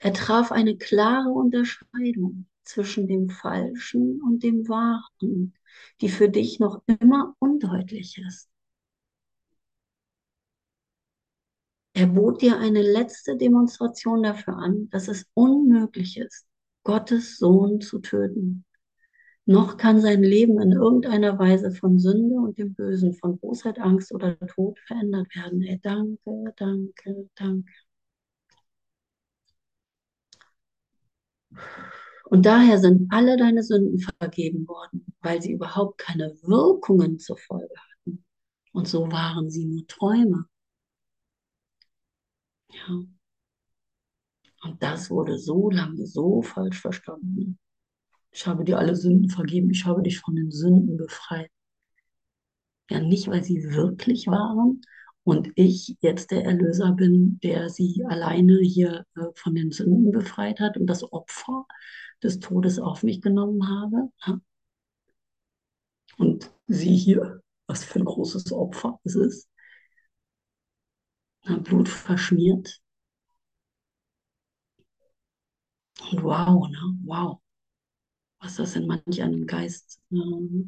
Er traf eine klare Unterscheidung zwischen dem Falschen und dem Wahren, die für dich noch immer undeutlich ist. Er bot dir eine letzte Demonstration dafür an, dass es unmöglich ist, Gottes Sohn zu töten. Noch kann sein Leben in irgendeiner Weise von Sünde und dem Bösen, von Bosheit, Angst oder Tod verändert werden. Ey, danke, danke, danke. Und daher sind alle deine Sünden vergeben worden, weil sie überhaupt keine Wirkungen zur Folge hatten. Und so waren sie nur Träume. Ja. Und das wurde so lange so falsch verstanden. Ich habe dir alle Sünden vergeben, ich habe dich von den Sünden befreit. Ja, nicht, weil sie wirklich waren und ich jetzt der Erlöser bin, der sie alleine hier äh, von den Sünden befreit hat und das Opfer des Todes auf mich genommen habe. Ja. Und sie hier, was für ein großes Opfer es ist. Na, Blut verschmiert. Und wow, ne? wow. Was das in manch einem Geist äh,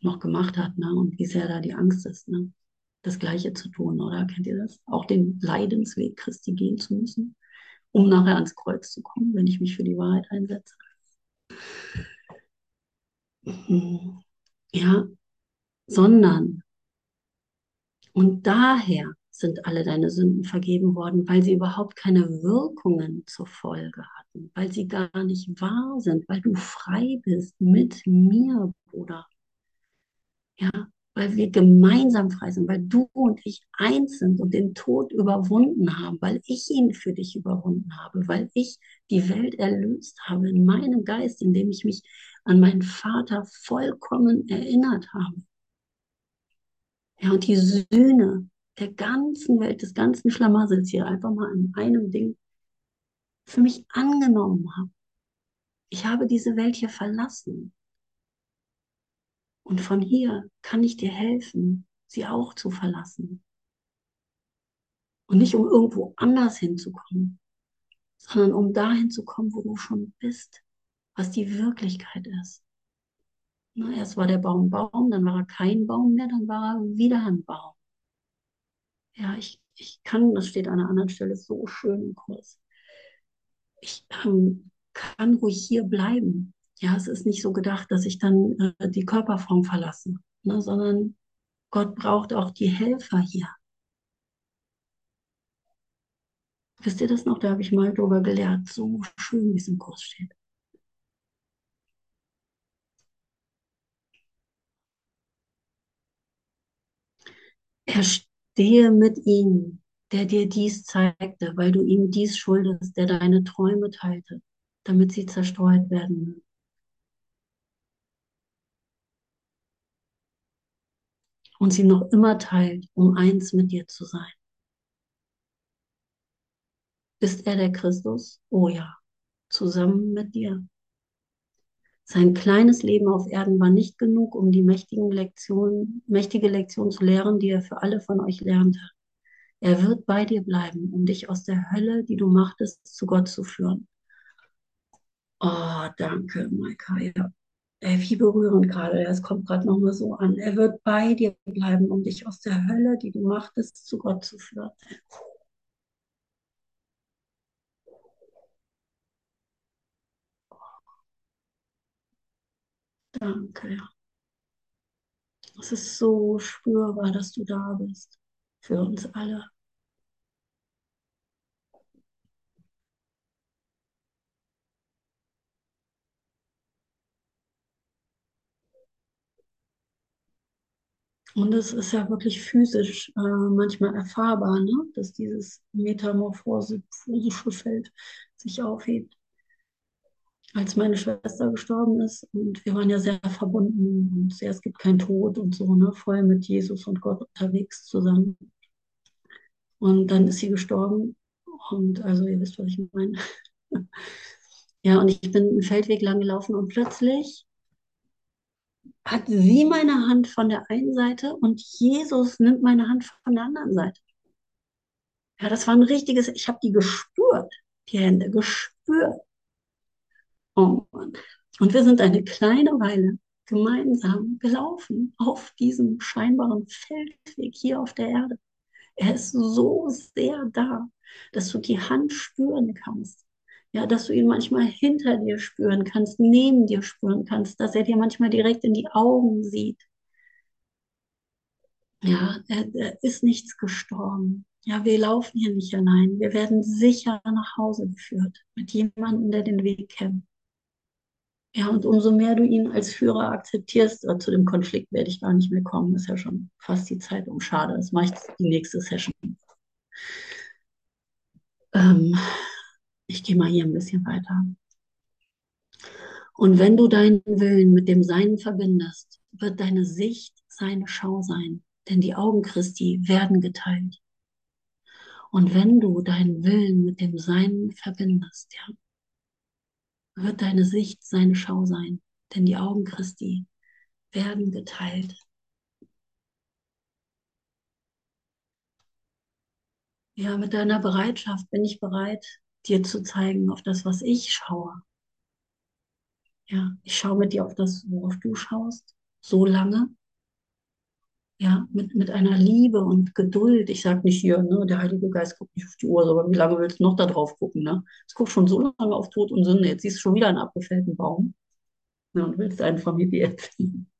noch gemacht hat, ne? Und wie sehr da die Angst ist, ne? Das Gleiche zu tun, oder? Kennt ihr das? Auch den Leidensweg Christi gehen zu müssen, um nachher ans Kreuz zu kommen, wenn ich mich für die Wahrheit einsetze. Ja, sondern und daher sind alle deine Sünden vergeben worden, weil sie überhaupt keine Wirkungen zur Folge hatten, weil sie gar nicht wahr sind, weil du frei bist mit mir, Bruder. Ja, weil wir gemeinsam frei sind, weil du und ich eins sind und den Tod überwunden haben, weil ich ihn für dich überwunden habe, weil ich die Welt erlöst habe in meinem Geist, indem ich mich an meinen Vater vollkommen erinnert habe. Ja, und die Sühne der ganzen Welt, des ganzen Schlamassels hier einfach mal in einem Ding für mich angenommen habe. Ich habe diese Welt hier verlassen. Und von hier kann ich dir helfen, sie auch zu verlassen. Und nicht um irgendwo anders hinzukommen, sondern um dahin zu kommen, wo du schon bist, was die Wirklichkeit ist. Na, erst war der Baum Baum, dann war er kein Baum mehr, dann war er wieder ein Baum. Ja, ich, ich kann, das steht an einer anderen Stelle so schön im Kurs. Ich ähm, kann ruhig hier bleiben. Ja, es ist nicht so gedacht, dass ich dann äh, die Körperform verlasse, ne, sondern Gott braucht auch die Helfer hier. Wisst ihr das noch? Da habe ich mal drüber gelehrt. So schön, wie es im Kurs steht. Er stehe mit ihm, der dir dies zeigte, weil du ihm dies schuldest, der deine Träume teilte, damit sie zerstreut werden. Und sie noch immer teilt, um eins mit dir zu sein. Ist er der Christus? Oh ja, zusammen mit dir. Sein kleines Leben auf Erden war nicht genug, um die mächtigen Lektionen, mächtige Lektion zu lehren, die er für alle von euch lernte. Er wird bei dir bleiben, um dich aus der Hölle, die du machtest, zu Gott zu führen. Oh, danke, Maika. Ey, wie berührend gerade. Es kommt gerade nochmal so an. Er wird bei dir bleiben, um dich aus der Hölle, die du machtest, zu Gott zu führen. Danke. Es ist so spürbar, dass du da bist. Für uns alle. Und es ist ja wirklich physisch äh, manchmal erfahrbar, ne? dass dieses metamorphosische Feld sich aufhebt. Als meine Schwester gestorben ist und wir waren ja sehr verbunden und sehr, es gibt keinen Tod und so, ne? voll mit Jesus und Gott unterwegs zusammen. Und dann ist sie gestorben und also ihr wisst, was ich meine. ja, und ich bin einen Feldweg lang gelaufen und plötzlich hat sie meine Hand von der einen Seite und Jesus nimmt meine Hand von der anderen Seite. Ja, das war ein richtiges, ich habe die gespürt, die Hände gespürt. Oh. Und wir sind eine kleine Weile gemeinsam gelaufen auf diesem scheinbaren Feldweg hier auf der Erde. Er ist so sehr da, dass du die Hand spüren kannst. Ja, dass du ihn manchmal hinter dir spüren kannst, neben dir spüren kannst, dass er dir manchmal direkt in die Augen sieht. Ja, er, er ist nichts gestorben. Ja, wir laufen hier nicht allein. Wir werden sicher nach Hause geführt mit jemandem, der den Weg kennt. Ja, und umso mehr du ihn als Führer akzeptierst, äh, zu dem Konflikt werde ich gar nicht mehr kommen, ist ja schon fast die Zeit um. Schade, das mache ich die nächste Session. Ähm, ich gehe mal hier ein bisschen weiter. Und wenn du deinen Willen mit dem Seinen verbindest, wird deine Sicht seine Schau sein, denn die Augen Christi werden geteilt. Und wenn du deinen Willen mit dem Seinen verbindest, ja, wird deine Sicht seine Schau sein, denn die Augen Christi werden geteilt. Ja, mit deiner Bereitschaft bin ich bereit, dir zu zeigen, auf das, was ich schaue. Ja, ich schaue mit dir auf das, worauf du schaust, so lange, ja, mit, mit einer Liebe und Geduld. Ich sage nicht hier, ne, der Heilige Geist guckt nicht auf die Uhr, aber wie lange willst du noch da drauf gucken, ne? Es guckt schon so lange auf Tod und Sünde, jetzt siehst du schon wieder einen abgefällten Baum, ne, und willst einen mir erziehen.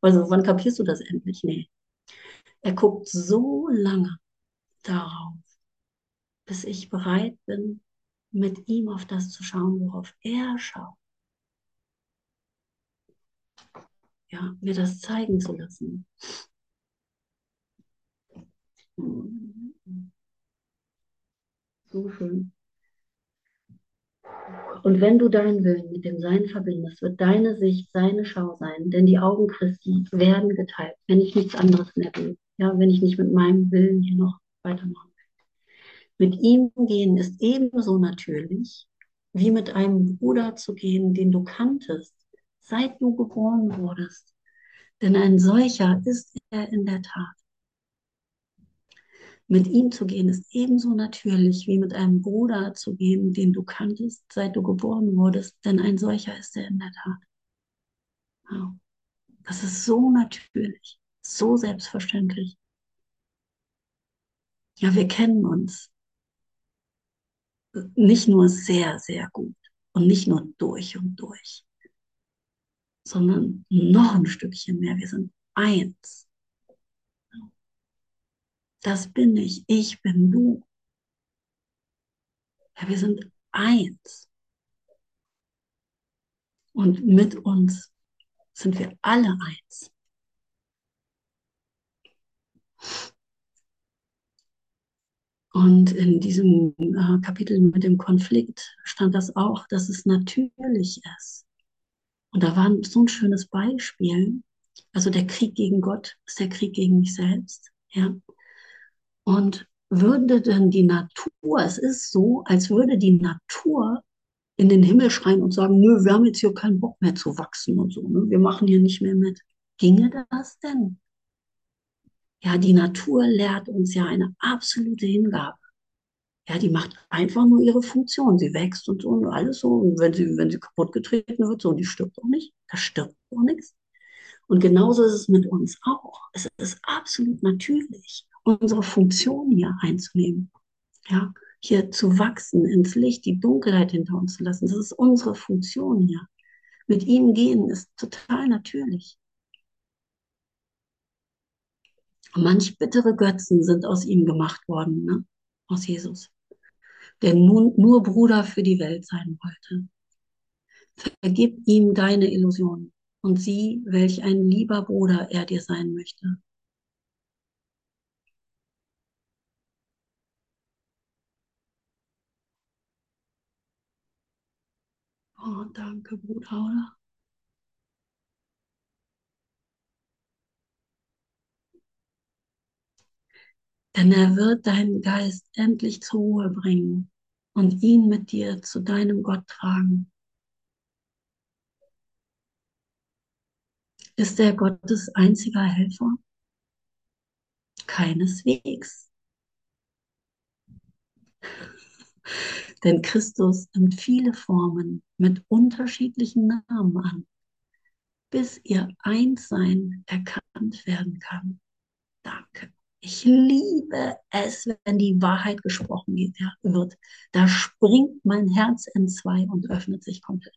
Also, wann kapierst du das endlich? Nee. Er guckt so lange darauf, bis ich bereit bin, mit ihm auf das zu schauen, worauf er schaut. Ja, mir das zeigen zu lassen. So schön. Und wenn du deinen Willen mit dem Sein verbindest, wird deine Sicht seine Schau sein, denn die Augen Christi werden geteilt, wenn ich nichts anderes mehr will. Ja, wenn ich nicht mit meinem Willen hier noch weitermachen will. Mit ihm gehen ist ebenso natürlich, wie mit einem Bruder zu gehen, den du kanntest, seit du geboren wurdest. Denn ein solcher ist er in der Tat. Mit ihm zu gehen ist ebenso natürlich, wie mit einem Bruder zu gehen, den du kanntest, seit du geboren wurdest, denn ein solcher ist er in der Tat. Wow. Das ist so natürlich, so selbstverständlich. Ja, wir kennen uns nicht nur sehr, sehr gut und nicht nur durch und durch, sondern noch ein Stückchen mehr. Wir sind eins. Das bin ich, ich bin du. Ja, wir sind eins. Und mit uns sind wir alle eins. Und in diesem äh, Kapitel mit dem Konflikt stand das auch, dass es natürlich ist. Und da war so ein schönes Beispiel. Also der Krieg gegen Gott ist der Krieg gegen mich selbst. Ja. Und würde denn die Natur, es ist so, als würde die Natur in den Himmel schreien und sagen, nö, wir haben jetzt hier keinen Bock mehr zu wachsen und so, ne? wir machen hier nicht mehr mit. Ginge das denn? Ja, die Natur lehrt uns ja eine absolute Hingabe. Ja, die macht einfach nur ihre Funktion. Sie wächst und so und alles so. Und wenn sie, wenn sie kaputt getreten wird, so, die stirbt auch nicht. Da stirbt auch nichts. Und genauso ist es mit uns auch. Es ist absolut natürlich, unsere Funktion hier einzunehmen. Ja, hier zu wachsen, ins Licht, die Dunkelheit hinter uns zu lassen. Das ist unsere Funktion hier. Mit ihm gehen ist total natürlich. Manch bittere Götzen sind aus ihm gemacht worden, ne? aus Jesus, der nun nur Bruder für die Welt sein wollte. Vergib ihm deine Illusion und sieh, welch ein lieber Bruder er dir sein möchte. Oh, danke, Bruder, oder? Denn er wird deinen Geist endlich zur Ruhe bringen und ihn mit dir zu deinem Gott tragen. Ist er Gottes einziger Helfer? Keineswegs. Denn Christus nimmt viele Formen mit unterschiedlichen Namen an, bis ihr Einssein erkannt werden kann. Danke. Ich liebe es, wenn die Wahrheit gesprochen wird. Da springt mein Herz in zwei und öffnet sich komplett.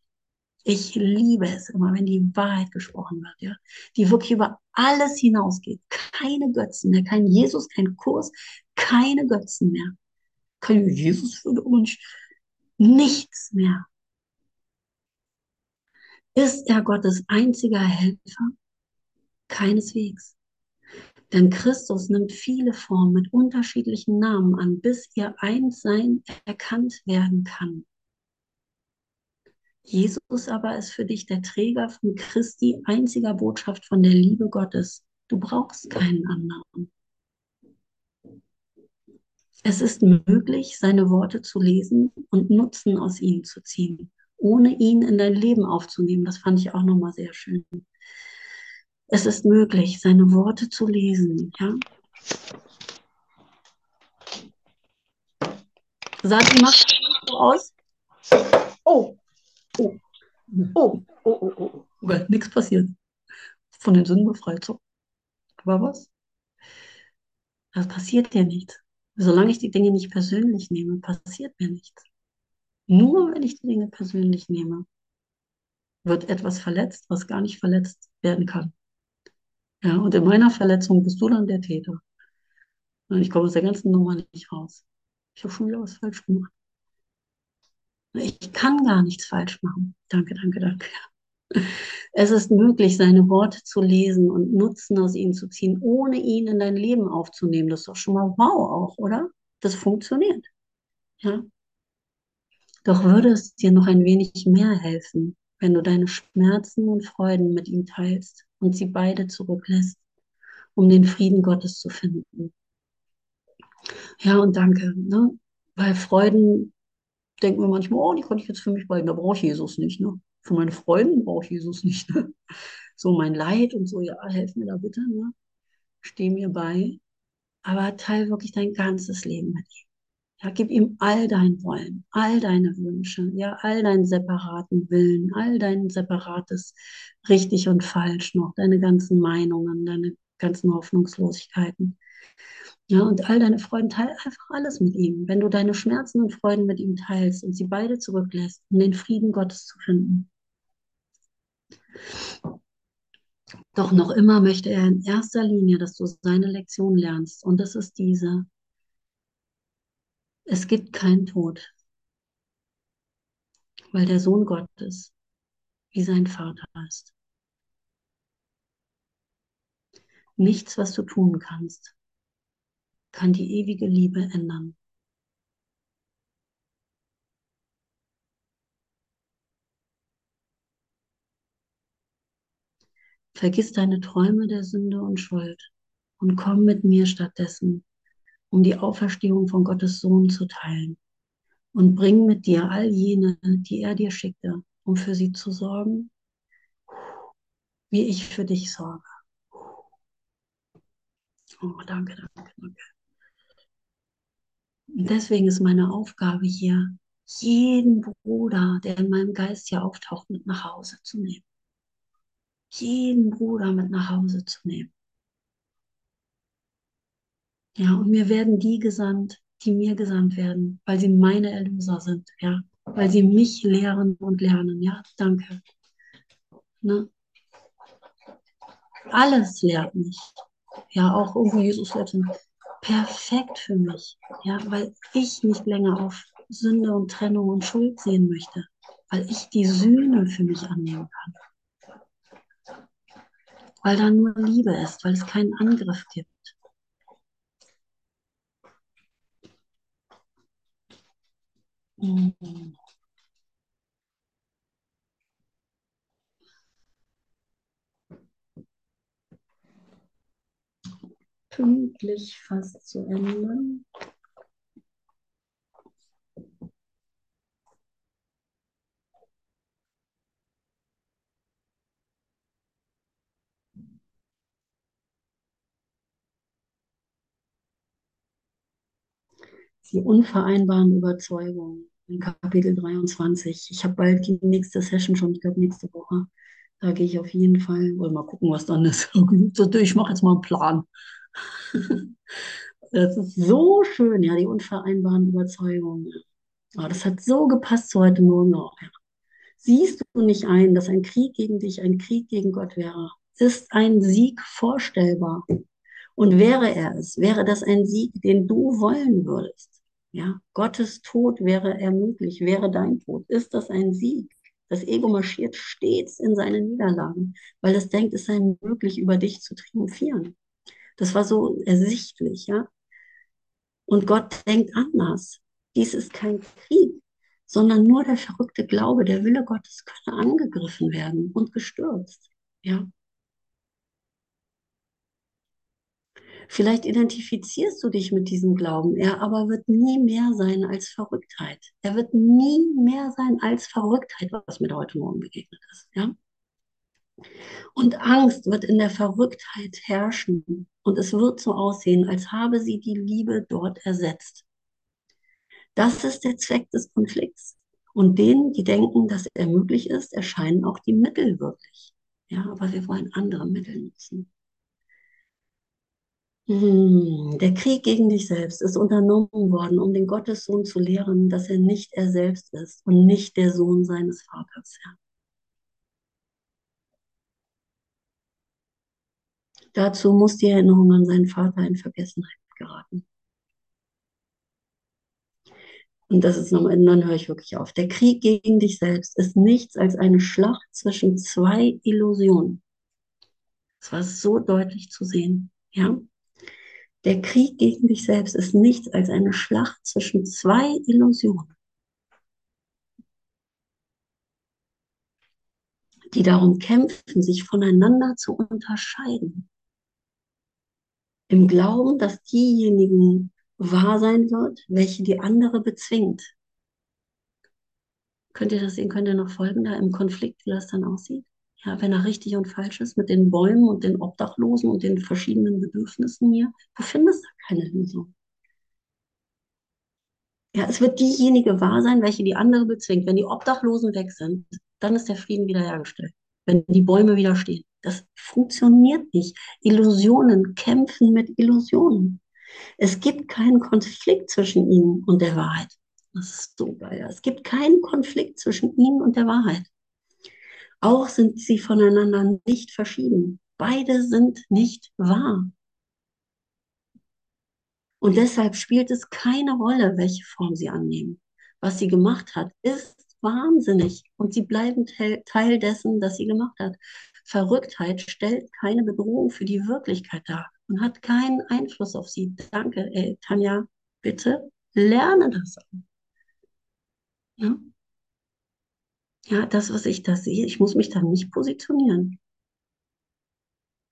Ich liebe es immer, wenn die Wahrheit gesprochen wird, ja, die wirklich über alles hinausgeht. Keine Götzen mehr, kein Jesus, kein Kurs, keine Götzen mehr. Kein Jesus für uns, nichts mehr. Ist er Gottes einziger Helfer? Keineswegs. Denn Christus nimmt viele Formen mit unterschiedlichen Namen an, bis ihr Einssein erkannt werden kann. Jesus aber ist für dich der Träger von Christi einziger Botschaft von der Liebe Gottes. Du brauchst keinen anderen. Es ist möglich, seine Worte zu lesen und Nutzen aus ihnen zu ziehen, ohne ihn in dein Leben aufzunehmen. Das fand ich auch nochmal sehr schön. Es ist möglich, seine Worte zu lesen, ja. Sati, macht so aus? Oh, oh. Oh, oh, oh, oh. Okay, nichts passiert. Von den Sünden befreit. So. Aber was? Das passiert dir nichts. Solange ich die Dinge nicht persönlich nehme, passiert mir nichts. Nur wenn ich die Dinge persönlich nehme, wird etwas verletzt, was gar nicht verletzt werden kann. Ja, und in meiner Verletzung bist du dann der Täter. Und ich komme aus der ganzen Nummer nicht raus. Ich habe schon wieder was falsch gemacht. Ich kann gar nichts falsch machen. Danke, danke, danke. Es ist möglich, seine Worte zu lesen und Nutzen aus ihnen zu ziehen, ohne ihn in dein Leben aufzunehmen. Das ist doch schon mal wow auch, oder? Das funktioniert. Ja. Doch würde es dir noch ein wenig mehr helfen, wenn du deine Schmerzen und Freuden mit ihm teilst und sie beide zurücklässt, um den Frieden Gottes zu finden. Ja, und danke. Ne? Weil Freuden denken wir manchmal, oh, die konnte ich jetzt für mich behalten, da brauche ich Jesus nicht. Ne? Für meine Freunde brauche ich Jesus nicht. Ne? So mein Leid und so, ja, helf mir da bitte. Ne? Steh mir bei. Aber teil wirklich dein ganzes Leben mit ihm. Ja, gib ihm all dein Wollen, all deine Wünsche, ja, all deinen separaten Willen, all dein separates richtig und falsch noch, deine ganzen Meinungen, deine ganzen Hoffnungslosigkeiten. Ja, und all deine Freuden, teil einfach alles mit ihm. Wenn du deine Schmerzen und Freuden mit ihm teilst und sie beide zurücklässt, um den Frieden Gottes zu finden. Doch noch immer möchte er in erster Linie, dass du seine Lektion lernst. Und das ist diese. Es gibt keinen Tod, weil der Sohn Gottes wie sein Vater ist. Nichts, was du tun kannst, kann die ewige Liebe ändern. Vergiss deine Träume der Sünde und Schuld und komm mit mir stattdessen, um die Auferstehung von Gottes Sohn zu teilen. Und bring mit dir all jene, die er dir schickte, um für sie zu sorgen, wie ich für dich sorge. Oh, danke, danke, danke. Und deswegen ist meine Aufgabe hier, jeden Bruder, der in meinem Geist hier auftaucht, mit nach Hause zu nehmen. Jeden Bruder mit nach Hause zu nehmen. Ja, und mir werden die gesandt, die mir gesandt werden, weil sie meine Erlöser sind, ja, weil sie mich lehren und lernen, ja, danke. Ne? Alles lehrt mich. Ja, auch irgendwo Jesus lehrt mich perfekt für mich, ja, weil ich nicht länger auf Sünde und Trennung und Schuld sehen möchte, weil ich die Sühne für mich annehmen kann. Weil da nur Liebe ist, weil es keinen Angriff gibt. Pünktlich fast zu Ende. Die unvereinbaren Überzeugungen in Kapitel 23. Ich habe bald die nächste Session schon, ich glaube nächste Woche. Da gehe ich auf jeden Fall, wollen mal gucken, was dann ist. Ich mache jetzt mal einen Plan. Das ist so schön, ja, die unvereinbaren Überzeugungen. Oh, das hat so gepasst zu heute Morgen auch. Ja. Siehst du nicht ein, dass ein Krieg gegen dich ein Krieg gegen Gott wäre? Ist ein Sieg vorstellbar? Und wäre er es, wäre das ein Sieg, den du wollen würdest? Ja, Gottes Tod wäre er möglich, wäre dein Tod. Ist das ein Sieg? Das Ego marschiert stets in seine Niederlagen, weil es denkt, es sei möglich, über dich zu triumphieren. Das war so ersichtlich, ja. Und Gott denkt anders. Dies ist kein Krieg, sondern nur der verrückte Glaube, der Wille Gottes könne angegriffen werden und gestürzt, ja. Vielleicht identifizierst du dich mit diesem Glauben, er aber wird nie mehr sein als Verrücktheit. Er wird nie mehr sein als Verrücktheit, was mir heute Morgen begegnet ist. Ja? Und Angst wird in der Verrücktheit herrschen. Und es wird so aussehen, als habe sie die Liebe dort ersetzt. Das ist der Zweck des Konflikts. Und denen, die denken, dass er möglich ist, erscheinen auch die Mittel wirklich. Ja, aber wir wollen andere Mittel nutzen. Hm, Der Krieg gegen dich selbst ist unternommen worden, um den Gottessohn zu lehren, dass er nicht er selbst ist und nicht der Sohn seines Vaters. Dazu muss die Erinnerung an seinen Vater in Vergessenheit geraten. Und das ist nochmal, dann höre ich wirklich auf. Der Krieg gegen dich selbst ist nichts als eine Schlacht zwischen zwei Illusionen. Das war so deutlich zu sehen. Ja? Der Krieg gegen dich selbst ist nichts als eine Schlacht zwischen zwei Illusionen, die darum kämpfen, sich voneinander zu unterscheiden. Im Glauben, dass diejenigen wahr sein wird, welche die andere bezwingt. Könnt ihr das sehen? Könnt ihr noch folgen da im Konflikt, wie das dann aussieht? Ja, wenn er richtig und falsch ist mit den Bäumen und den Obdachlosen und den verschiedenen Bedürfnissen hier, du findest da keine Lösung. Ja, es wird diejenige wahr sein, welche die andere bezwingt. Wenn die Obdachlosen weg sind, dann ist der Frieden wiederhergestellt. Wenn die Bäume wieder stehen. Das funktioniert nicht. Illusionen kämpfen mit Illusionen. Es gibt keinen Konflikt zwischen ihnen und der Wahrheit. Das ist so geil. Es gibt keinen Konflikt zwischen ihnen und der Wahrheit. Auch sind sie voneinander nicht verschieden. Beide sind nicht wahr. Und deshalb spielt es keine Rolle, welche Form sie annehmen. Was sie gemacht hat, ist wahnsinnig und sie bleiben Teil dessen, das sie gemacht hat. Verrücktheit stellt keine Bedrohung für die Wirklichkeit dar und hat keinen Einfluss auf sie. Danke, ey, Tanja, bitte lerne das. Ja? Ja, das, was ich da sehe, ich muss mich da nicht positionieren.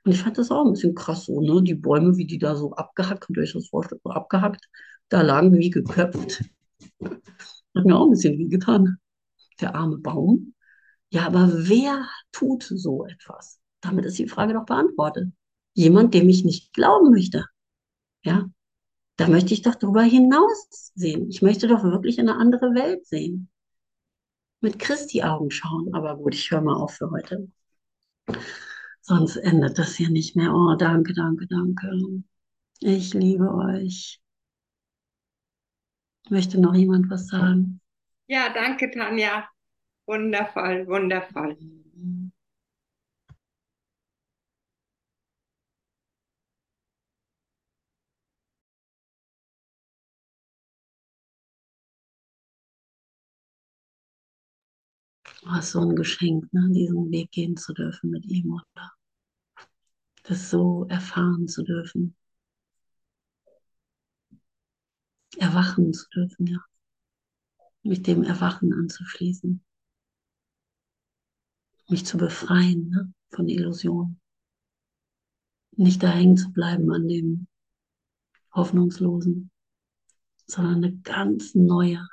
Und ich fand das auch ein bisschen krass so, ne? Die Bäume, wie die da so abgehackt, könnt ihr euch das vorstellen, so abgehackt, da lagen wie geköpft. Hat mir auch ein bisschen wie getan. Der arme Baum. Ja, aber wer tut so etwas? Damit ist die Frage doch beantwortet. Jemand, dem ich nicht glauben möchte. Ja, da möchte ich doch drüber hinaus sehen. Ich möchte doch wirklich in eine andere Welt sehen. Mit Christi Augen schauen. Aber gut, ich höre mal auf für heute. Sonst endet das hier nicht mehr. Oh, danke, danke, danke. Ich liebe euch. Möchte noch jemand was sagen? Ja, danke, Tanja. Wundervoll, wundervoll. Ist so ein Geschenk, ne? diesen Weg gehen zu dürfen mit ihm oder das so erfahren zu dürfen. Erwachen zu dürfen, ja. Mit dem Erwachen anzuschließen. Mich zu befreien ne? von Illusionen. Nicht da hängen zu bleiben an dem Hoffnungslosen, sondern eine ganz neue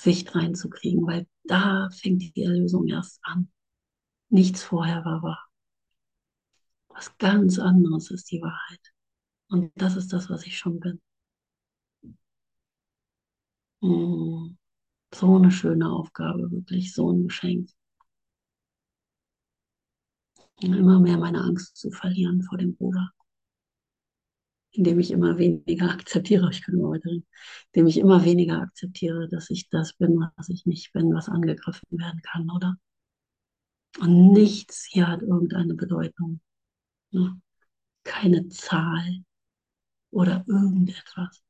Sicht reinzukriegen, weil da fängt die Erlösung erst an. Nichts vorher war wahr. Was ganz anderes ist die Wahrheit. Und das ist das, was ich schon bin. Mm, so eine schöne Aufgabe, wirklich so ein Geschenk. Immer mehr meine Angst zu verlieren vor dem Bruder. Indem ich immer weniger akzeptiere, ich kann immer weiter reden, indem ich immer weniger akzeptiere, dass ich das bin, was ich nicht bin, was angegriffen werden kann, oder? Und nichts hier hat irgendeine Bedeutung. Ne? Keine Zahl oder irgendetwas.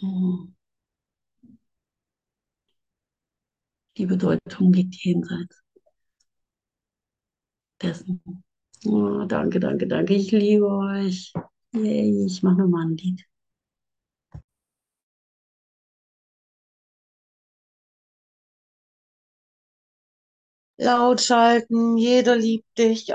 Hm. Die Bedeutung liegt jenseits dessen. Oh, danke, danke, danke. Ich liebe euch. Yay, ich mache nochmal ein Lied. Laut schalten, jeder liebt dich.